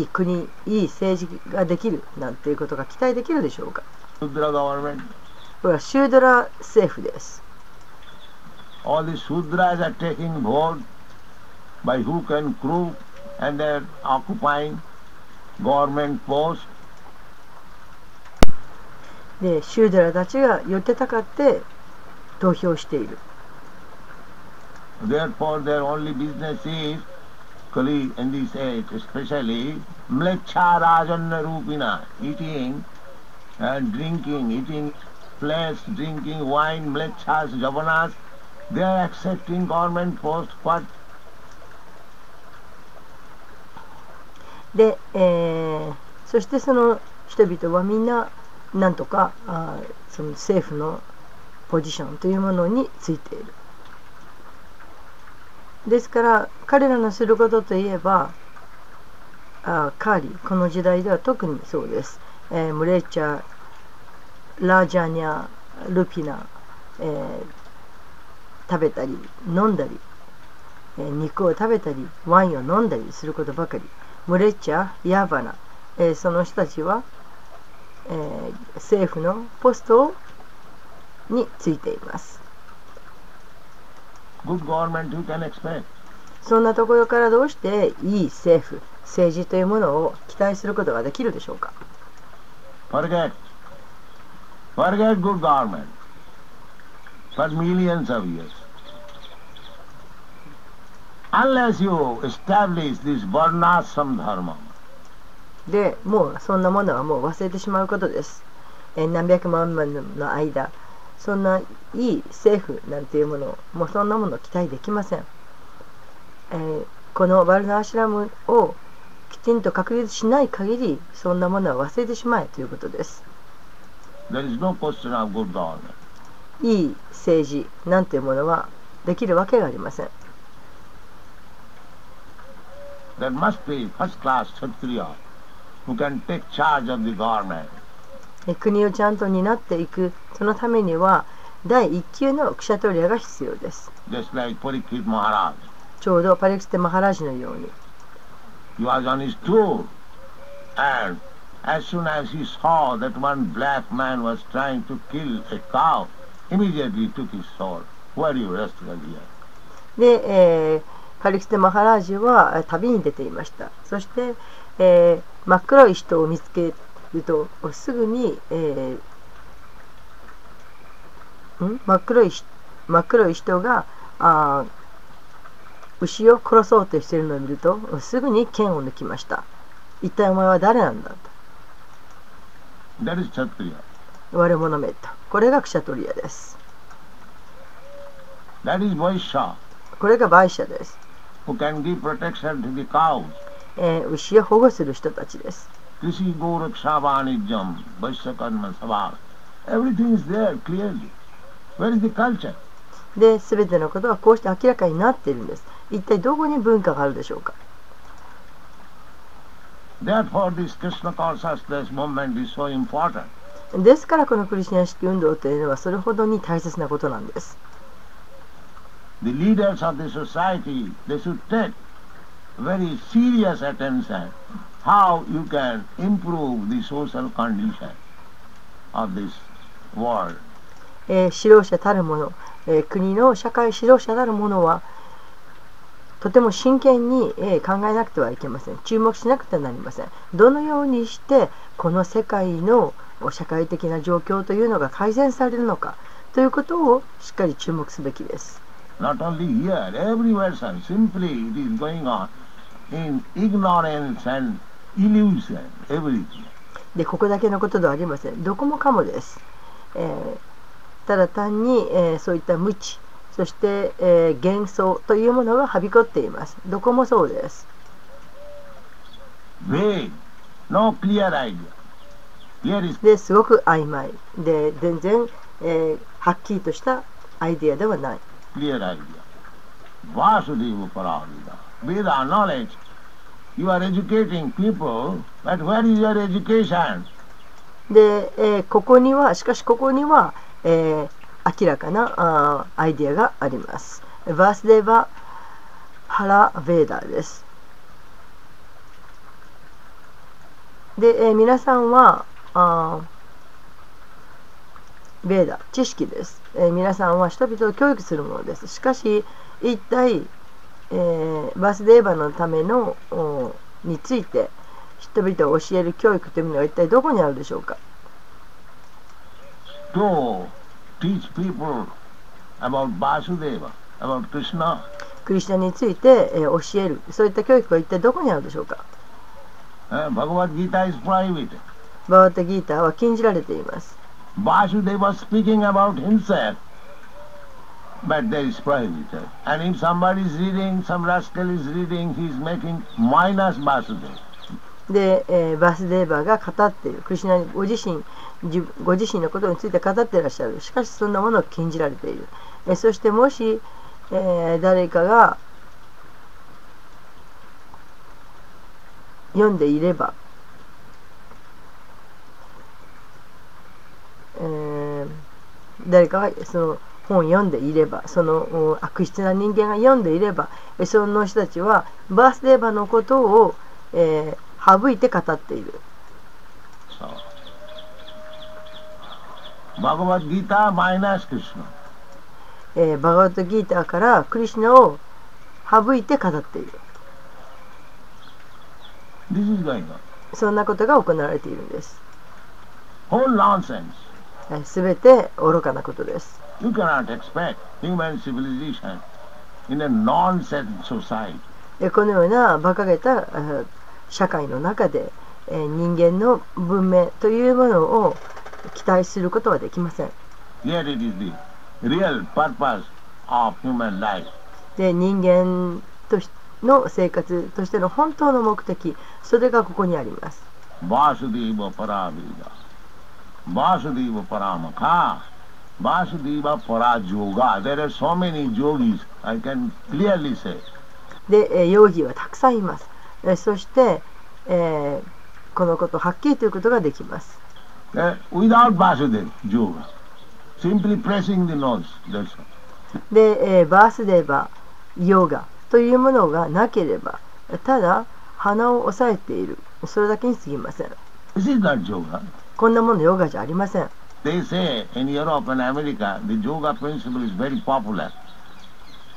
い国いい政治ができるなんていうことが期待できるでしょうか Sudra government. これはシュードラ政府です。All the Sudras are taking vote by hook and crook and they're occupying government posts. でシュードラたちが寄ってたかって投票している。Therefore, their only business is, Kali in this age especially, mlecha rajanna rupina, eating and drinking, eating flesh, drinking wine, mlechas, javanas. They are accepting government posts for で、えーそしてその人々はみんななんとかあーその政府のポジションというものについている。 ですから彼らのすることといえばあカーリーこの時代では特にそうです、えームレッチャラージャニャルピナ、えー食べたり飲んだり、えー肉を食べたりワインを飲んだりすることばかり。ムレッチャヤバナ、えーその人たちは、え政府のポストについています good government you can expect. そんなところからどうしていい政府政治というものを期待することができるでしょうか Forget. Forget good government. For millions of years. Unless you establish this varnashram dharma, でもうそんなものはもう忘れてしまうことです、えー何百万年の間そんないい政府なんていうものをもうそんなものを期待できません、えーこのバルナーシュラムをきちんと確立しない限りそんなものは忘れてしまえということです there is no question of good government. いい政治なんていうものはできるわけがありません There must be first class Kshatriya who can take charge of the government. え国をちゃんと担っていくそのためには第一級のクシャトリアが必要です like. ちょうどパレクステ・マハラジのように He was on his tour and as soon as he saw that one black man was trying to kill a cow, immediately took his sword. Where you rascal here? で、えーパレクステ・マハラジはえー旅に出ていましたそして、えー真っ黒い人を見つけるとすぐに、えーん？真っ黒いし真っ黒い人があー牛を殺そうとしているのを見るとすぐに剣を抜きました。一体お前は誰なんだと。That is Kshatriya. 悪者めと。これがクシャトリアです。これがバイシャです、who can give protection to the cows? えー牛を保護する人たちです Krishi Gorakshavanijam, Vaishya Karma Sabha. Everything is there clearly. Where is the culture? で全てのことはこうして明らかになっているんです一体どこに文化があるでしょうか Therefore, this Krishna consciousness movement is so important. ですからこのクリシナ式運動というのはそれほどに大切なことなんです The leaders of the society, they should take very serious attention how you can improve the social condition of this world. えー指導者たる者、えー国の社会指導者たる者はとても真剣に、えー考えなくてはいけません注目しなくてはなりませんどのようにしてこの世界の社会的な状況というのが改善されるのかということをしっかり注目すべきです Not only here, everywhere, sir. Simply it is going on in ignorance and illusion, everything. でここだけのことではありませんどこもかもです、えーただ単に、えーそういった無知そして、えー幻想というものがはびこっていますどこもそうです Vague, No clear idea. Here is ですごく曖昧で全然、えーはっきりとしたアイデアではない clear idea. Vasudeva Paravida. Veda knowledge. You are educating people, but where is your education? で、えーここにはしかしここには、えー明らかなあアイディアがあります。バースデーバハラ・ベーダーです。で、えー皆さんはあベーダ知識です、えー皆さんは人々を教育するものです。しかし一体、えーバースデーバのためのおについて人々を教える教育というものが一体どこにあるでしょうか？To teach people about Vasudeva, about Krishna. クリスチャンについて、えー教える。そういった教育は一体どこにあるでしょうか？Uh, Bhagavad Gita is private. バーワタギーターは禁じられています。Vasudeva speaking about himself, but there is private. And if somebody is reading, some rascal is reading, he is making minus Vasudeva. で、えーバスデーバーが語っているクリスナご自身自ご自身のことについて語っていらっしゃるしかしそんなものを禁じられている、えーそしてもし、えー誰かが読んでいれば、えー誰かがその本を読んでいればそのうん悪質な人間が読んでいればえその人たちはバースデーバーのことを、えー省いて語っている So, Bhagavad Gita minus Krishna. えーバガワットギーターからクリシュナを省いて語っている.そんなことが行われているんです.すべて愚かなことですこのような馬鹿げた社会の中で人間の文明というものを期待することはできません。で人間としの生活としての本当の目的、それがここにあります。バーシュディーヴァ・パラービーダ。バーシュディーヴァ・パラーマカ。Vasudeva Parajoga. There are so many yogis, I can clearly say. で、えー、容疑はたくさんいます。えーそして、えーこのことをはっきりということができます。Uh, without Vasudeva Yoga. Simply pressing the nose. That's all. で、えーバースデーバー、ヨガというものがなければ、ただ鼻を押さえている、それだけに過ぎません。This is not yoga. こんなものヨガじゃありません。They say in Europe and America the yoga principle is very popular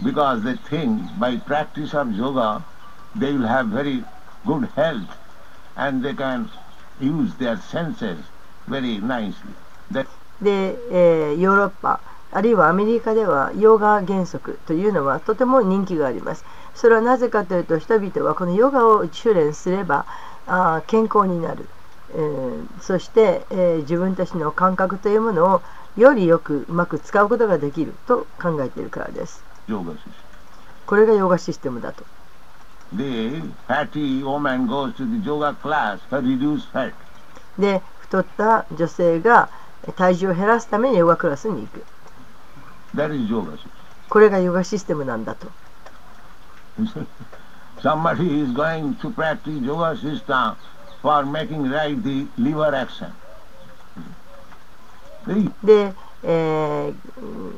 because they think by practice of yoga they will have very good health and they can use their senses very nicely. That で、えーヨーロッパ、あるいはアメリカではヨガ原則というのはとても人気があります。それはなぜかというと人々はこのヨガを修練すればあ健康になる、えー、そして、えー、自分たちの感覚というものをよりよくうまく使うことができると考えているからです。これがヨガシステムだと。で、太った女性が体重を減らすためにヨガクラスに行く。これがヨガシステムなんだと。Somebody is going. で、えー、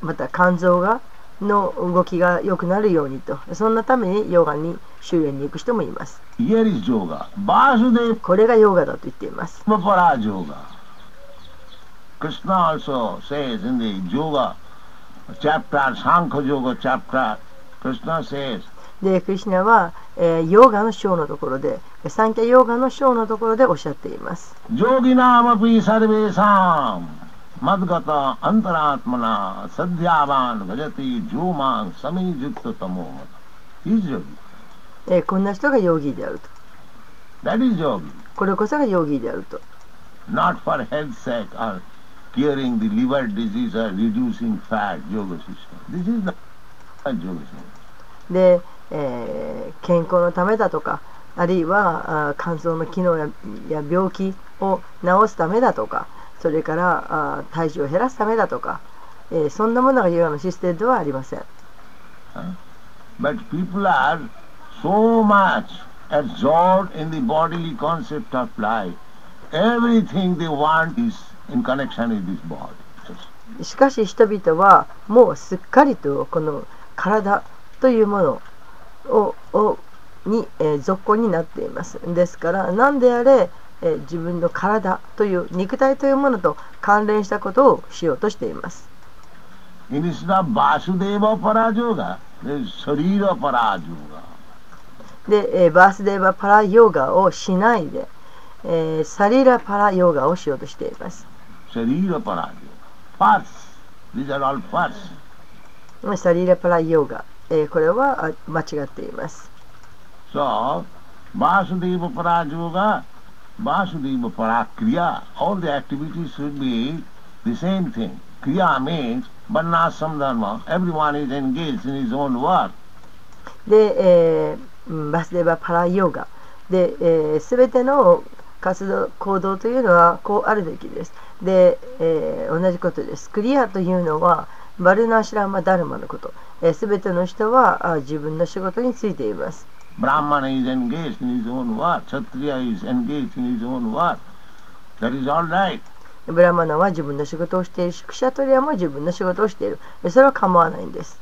また肝臓がの動きが良くなるようにと。そんなためにヨガに修練に行く人もいます。これがヨガだと言っています。クスナはそう、せいぜんで、ジョーガ、チャプター、サンコジ、チャプター、クスナはせいぜ、でクリシナは、えー、ヨーガの章のところでサンケヨーガの章のところでおっしゃっています。ジョギナマプイサルベーサーンマズガタアントラートマナーサディアバンジャティジョーマンサミジュットタモーマえ、こんな人がヨーギーであると。That これこそがヨーギーであると。Not for health sake or curing the liver disease or reducing fat, で、えー、健康のためだとかあるいは肝臓の機能や,や病気を治すためだとかそれからあ体重を減らすためだとか、えー、そんなものが今のシステムではありません。しかし人々はもうすっかりとこの体というものををに、えー属になっていますですから何であれ、えー自分の体という肉体というものと関連したことをしようとしています.で、えーバースデーバパラヨガをしないで、えーサリラパラヨガをしようとしています Sarira Parajoga. First, these are all first. サリラパラヨガ、えーこれはあ間違っています So, Vasudeva Parajoga, Vasudeva Parakriya, all the activities should be the same thing. Kriya means Varnasam Dharma. Everyone is engaged in his own work. で、えーうんバスデーバパラヨガで、えー、全ての活動行動というのはこうあるべきですで、えー同じことですクリアというのはバルナーシラマダルマのこと、すべての人は自分の仕事についています。ブラマナは自分の仕事をしている、クシャトリアも自分の仕事をしている。それは構わないんです。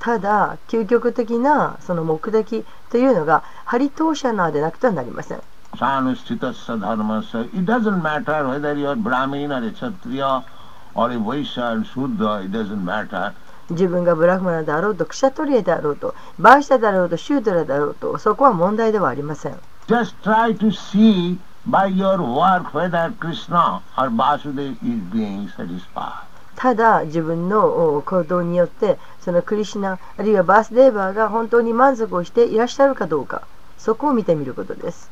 ただ、究極的なその目的というのが、ハリトーシャナーでなくてはなりません。Sanusthitasya dharmasya. It doesn't matter whether you are Brahmin or a Kshatriya or a Vaishya or Shudra, it doesn't matter. 自分がブラフマナであろうとクシャトリエであろうとバーシャであろうとシュードラであろうとそこは問題ではありません Just try to see by your work whether Krishna or Vasudeva is being satisfied. ただ自分のお行動によってそのクリシナあるいはバースデーバーが本当に満足をしていらっしゃるかどうかそこを見てみることです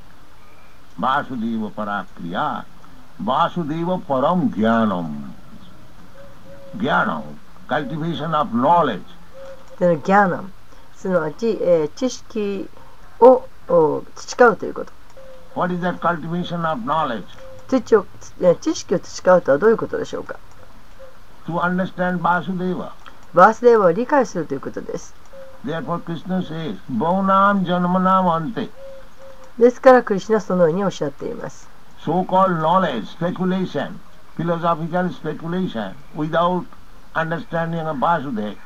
Jnanam, cultivation of knowledge. そのギャーナムすなわち、えー知識をお培うということ What is that cultivation of knowledge? 知知識を培うとはどういうことでしょうか To understand Vasudeva. バースデーを理解するということです Therefore Krishna says. ですからクリシナはそのようにおっしゃっています So-called knowledge, speculation, philosophical speculation without understanding of Vasudeva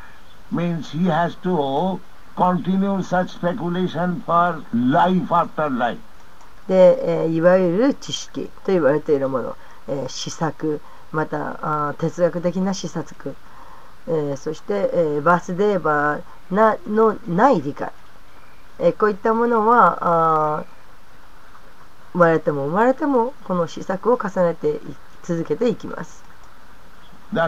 means he has to continue such speculation for life after life. で、えーいわゆる知識と言われているもの、えー思索またあー哲学的な思索、えーそして、えーバースデーバーなのない理解、えーこういったものはあー生まれても生まれてもこの施策を重ねて続けていきます。で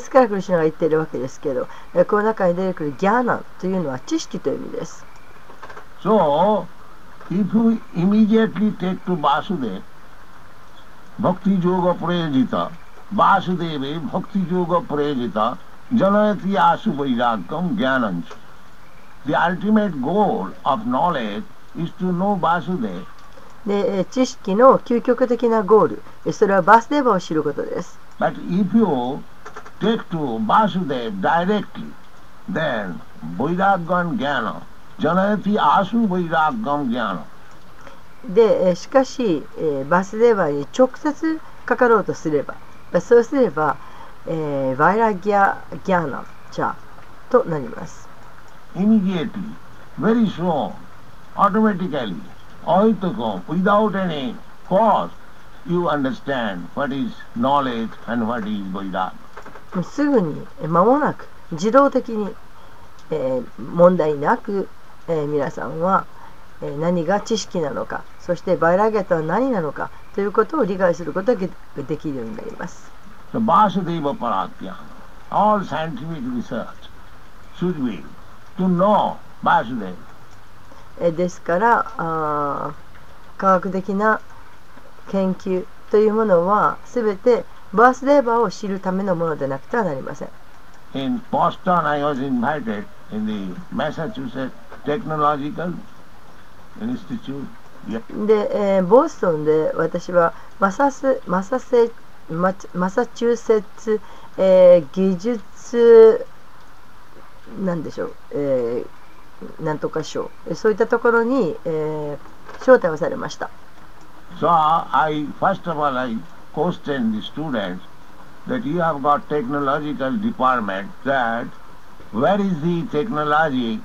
すから、クリスナが言ってるわけですけど、この中に出てくるギャーナというのは知識という意味です。そう if you immediately take to Vasudev, Bhakti Yoga Prayajita, Janayati Asu Vairagam Jnananch. The ultimate goal of knowledge is to know Vasudeva. で、えー知識の究極的なゴール、えーそれはバースデーバーを知ることです But if you take to Vasudeva directly, then Vairagam Jnana, Janayati Asu Vairagam Jnana. で、えーしかし、えーバースデーバーに直接かかろうとすれば、まあそうすれば、えーバイラギャギャーナチャとなります。immediately, very soon, automatically, ahitakam, without any cause, you understand what is knowledge and what is Vairag. すぐに、えー間もなく、自動的に、えー問題なく、えー皆さんは、えー何が知識なのか、そしてバイラギャとは何なのかということを理解することができるようになります。So Vasudeva Paratyana, all scientific research should be to know Vasudeva. えーですからあ科学的な研究というものは全てバースデーバーを知るためのものでなくてはなりません。In Boston, I was invited in the Massachusetts Technological Institute. で、えーボストンで私はマサスマサセママサチューセッツ、えー技術なんでしょう、えーなんとか賞えそういったところに、えー招待をされました。So I, first of all, I questioned the students that you have got technological department that where is the technology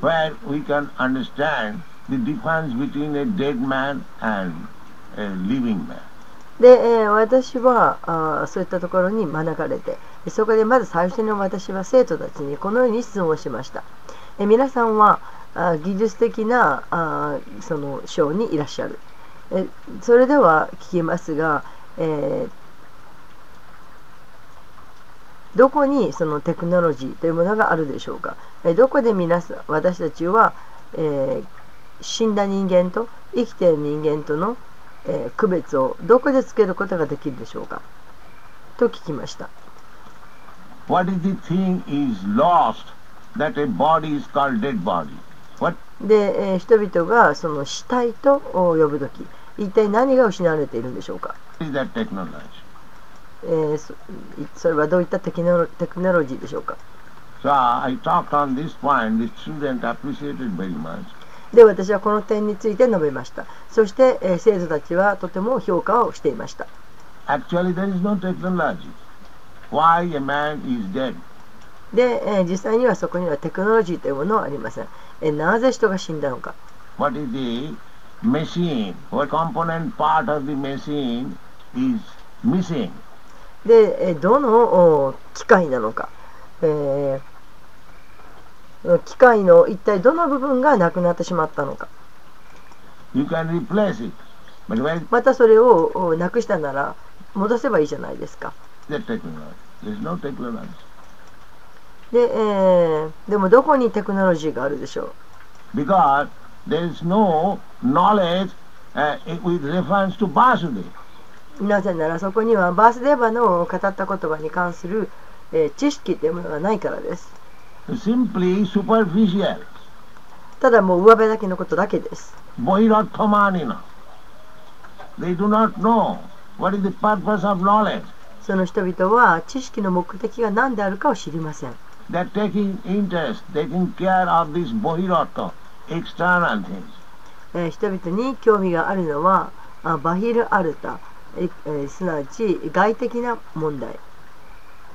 where we can understand the difference between a dead man and a living man. で、えー私はあそういったところに招かれてそこでまず最初に私は生徒たちにこのように質問をしました。え皆さんはあ技術的なあその章にいらっしゃる。えそれでは聞きますが、えーどこにそのテクノロジーというものがあるでしょうか？えどこで皆さん私たちは、えー死んだ人間と生きている人間との、えー、区別をどこでつけることができるでしょうか？と聞きました。で、えー、人々がその死体と呼ぶとき、一体何が失われているんでしょうか、えー、そ,それはどういったテク,ノロテクノロジーでしょうか、so、I talked on this point, the student appreciated very much. で、私はこの点について述べました。そして、えー生徒たちはとても評価をしていました。Actually, there is no technology. Why a man is dead? で、えー実際にはそこにはテクノロジーというものはありません。えーなぜ人が死んだのか。What is the machine? What component part of the machine is missing? で、えーどのお機械なのか、えー機械の一体どの部分がなくなってしまったのか。またそれをなくしたなら戻せばいいじゃないですか。で,、えー、でもどこにテクノロジーがあるでしょう、なぜならそこにはバースデーバの語った言葉に関する、えー、知識というものがないからです。simply superficial. ただもう上辺だけのことだけです。その人々は知識の目的が何であるかを知りません。人々に興味があるのはバヒルアルタ、すなわち外的な問題。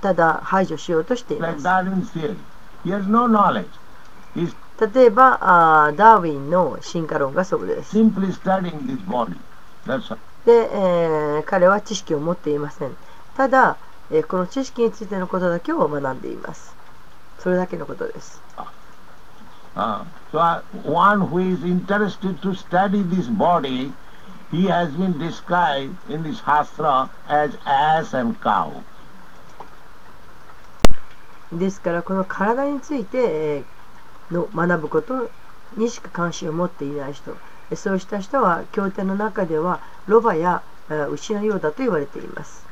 ただ排除しようとしています。例えば、ダーウィンの進化論がそうです。で、えー、彼は知識を持っていません。ただ、えー、この知識についてのことだけを学んでいます。それだけのことです。ああですからこの体についての学ぶことにしか関心を持っていない人そうした人は経典の中ではロバや牛のようだと言われています。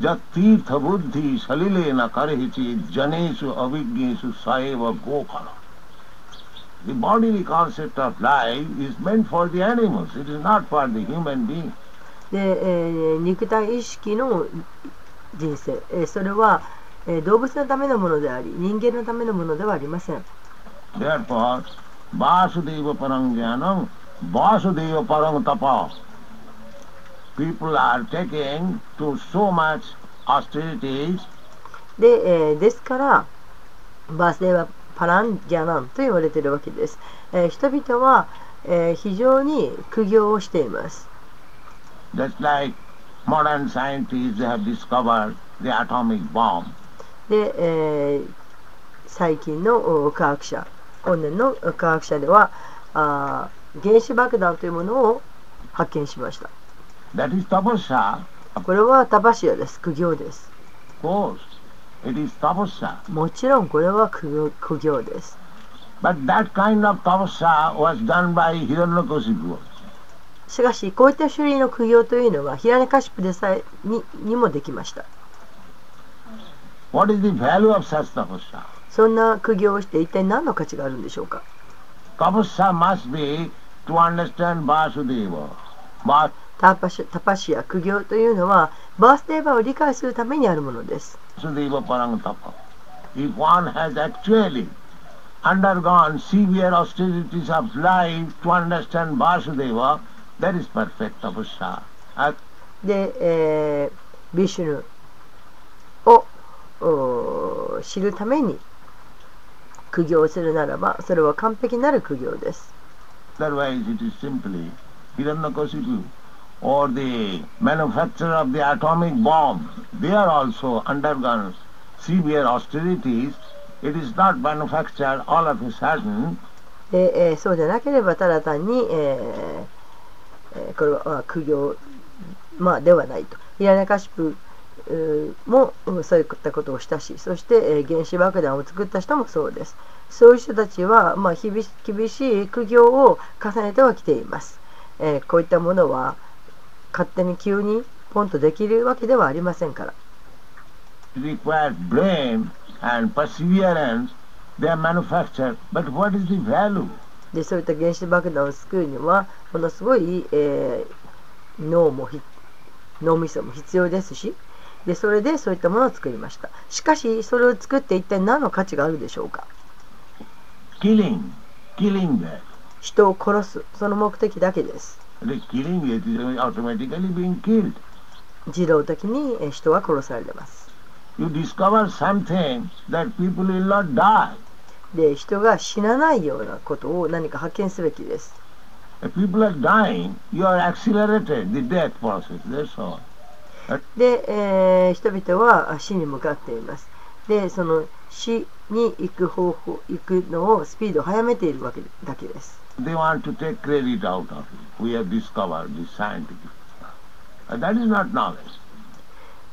ジティータブッディサリレーナカレヒチジャネーシアビギンサイバゴカラ The bodily concept of life is meant for the animals. It is not for the human being. で、えー肉体意識の人生、えーそれは、えー動物のためのものであり、人間のためのものではありません。 Therefore, Vasudeva Parang Jnanam, Vasudeva Parang Tapa. People are taking to so much austerities で、えーですから、 バースデーは パランギャナンと言われているわけです。え、人々は、え、非常に苦行をしています。で、え、最近の科学者、本年の科学者では、あ原子爆弾というものを発見しました。これはタバシアです、苦行です。もちろんこれは苦,苦行です。しかし、こういった種類の苦行というのは、ヒラネカシプでさえに,にもできました。そんな苦行をして一体何の価値があるんでしょうか？Tapasya タパ,シタパシや苦行というのはバースデーバーを理解するためにあるものです。で、えー、ビシュヌを知るために苦行するならばそれは完璧なる苦行です。Otherwise, it is simply, or the manufacturer of the atomic bomb. They are also undergone severe austerities. It is not manufactured all of a sudden. で、えーそうでなければただ単に、えーえーこれは苦行、まあ、ではないと。ヒラネカシプもそういったことをしたし、そして、えー原子爆弾を作った人もそうです。そういう人たちは、まあ、厳しい苦行を重ねてはきています。えーこういったものは勝手に急にポンとできるわけではありませんから。It requires brain and perseverance. They are manufactured. But what is the value? でそういった原子爆弾を作るにはものすごい、えー脳もひ脳みそも必要ですしでそれでそういったものを作りましたしかしそれを作って一体何の価値があるでしょうか？Killing. Killing. 人を殺すその目的だけです自動的に人は殺されます。で、人が死なないようなことを何か発見すべきです。で、え、人々は死に向かっています。で、その死に行く方法、行くのをスピードを速めているわけだけです。They want to take credit out of it. We have discovered this scientific. Uh, that is not knowledge.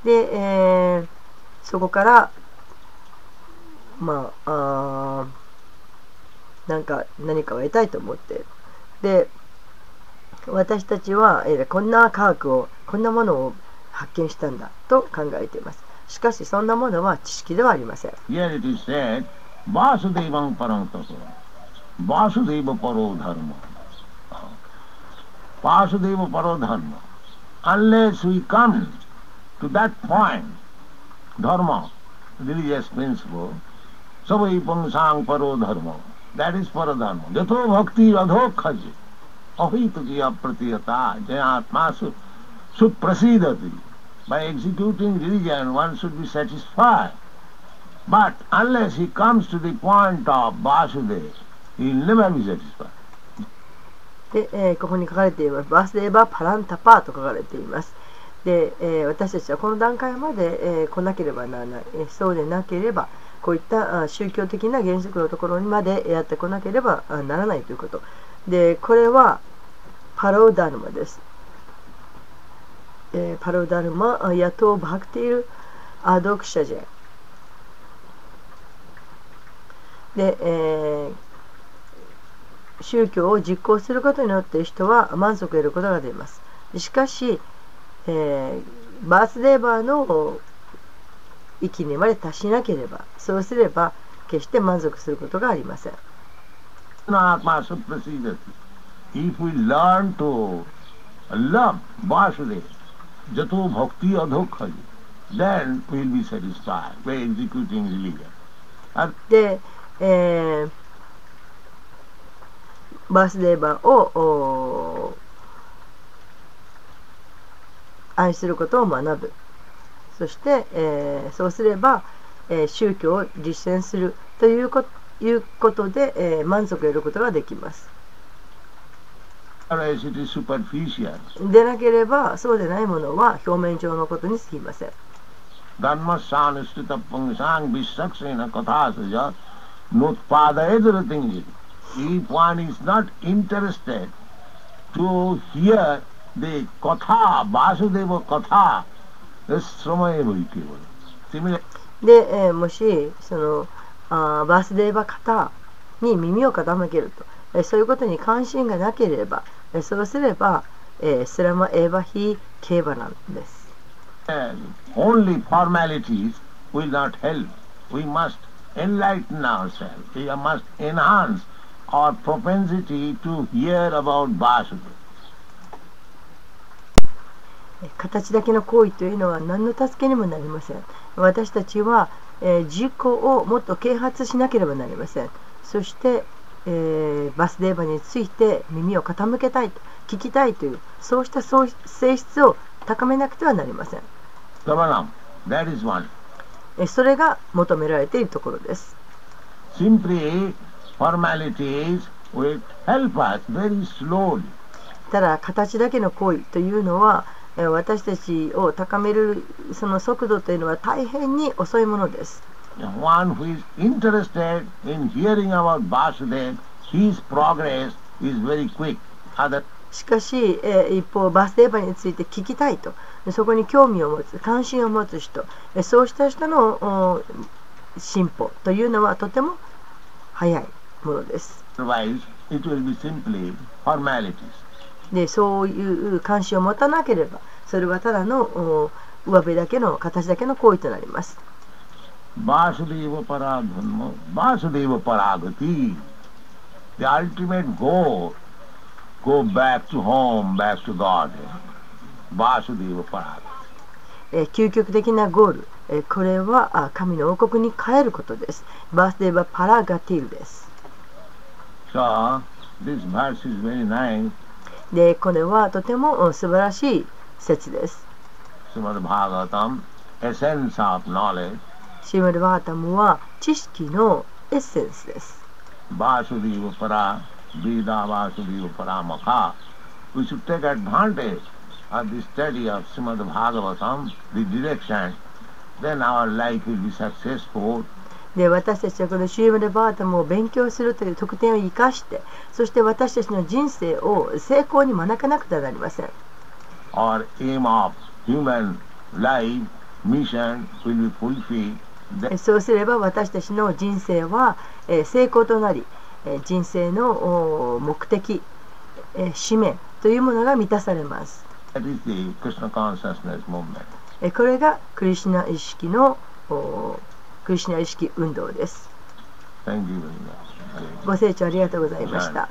で、えーそこからまああーなんか何かを得たいと思ってで私たちは、えーこんな科学をこんなものを発見したんだと考えていますしかしそんなものは知識ではありません Here it is said, Vasudevam Parantato. Vasudeva Paro Dharma. Vasudeva Paro Dharma. Unless we come to that point, dharma, religious principle, savai pangsang paro dharma. That is paradharma. Jato bhakti radho khaji. Ahituki apratiyata jayatma su suprasidati. By executing religion, one should be satisfied. But unless he comes to the point of Vasudeva, で、えーここに書かれています。バースデーバーパランタパーと書かれています。で、えー私たちはこの段階まで、えー来なければならない、えーそうでなければ、こういったあ宗教的な原則のところにまでやってこなければならないということ。で、これは paro dharma です。えー paro dharma、あ yato bhaktir adhokṣaje。で、えー宗教を実行することによって人は満足を得ることができます。しかし、えー、バースデーバの域にまで達しなければ、そうすれば決して満足することがありません。で、えー、バースデーバーをお愛することを学ぶそして、えーそうすれば、えー宗教を実践するというこいうことで、えー満足を得ることができます。でなければそうでないものは表面上のことに過ぎません。If one is not interested to hear the katha, Vasudeva katha, sramaeva ikeva. Similarly, で、えーもしそのあーバースデーバ方に耳を傾けると、えーそういうことに関心がなければ、えーそうすれば、えースラマエーバヒ競馬なんです。 only formalities will not help. We must enlighten ourselves. We must enhance our propensity to hear about Vasudeva. えー形だけの行為というのは何の助けにもなりません。私たちは、えー自己をもっと啓発しなければなりません。そして、えーバスデーバについて耳を傾けたいと聞きたいというそうした性質を高めなくてはなりません。それが求められているところです。Simply formalities will help us very slowly. ただ形だけの行為というのはえー私たちを高めるその速度というのは大変に遅いものです。One who is interested in hearing about Vasudeva, his progress is very quick. Other しかし、えー一方バースデーバーについて聞きたいとでそこに興味を持つ関心を持つ人えーそうした人のお進歩というのはとても早いものです。でそういう関心を持たなければそれはただの上辺だけの形だけの行為となります。究極的なゴール、これは神の王国に帰ることです。バースデーバ・パラガティルです。で、これはとてもお素晴らしい説です。シーマルバータムは知識のエッセンスです。Vasudeva Para, Veda Vasudeva Paramaka. We should take advantage of the study of Srimad Bhagavatam, the direction, then our life will be successful. で、私たちはこのシーマルバータムを勉強するという特典を生かして、そして私たちの人生を成功に招かなくてはなりません。Our aim of human life, mission will be fulfilled. そうすれば私たちの人生はえー成功となり、えー人生のお目的、えー使命というものが満たされます。これがクリシュナ意識のおクリシュナ意識運動です。ご清聴ありがとうございました。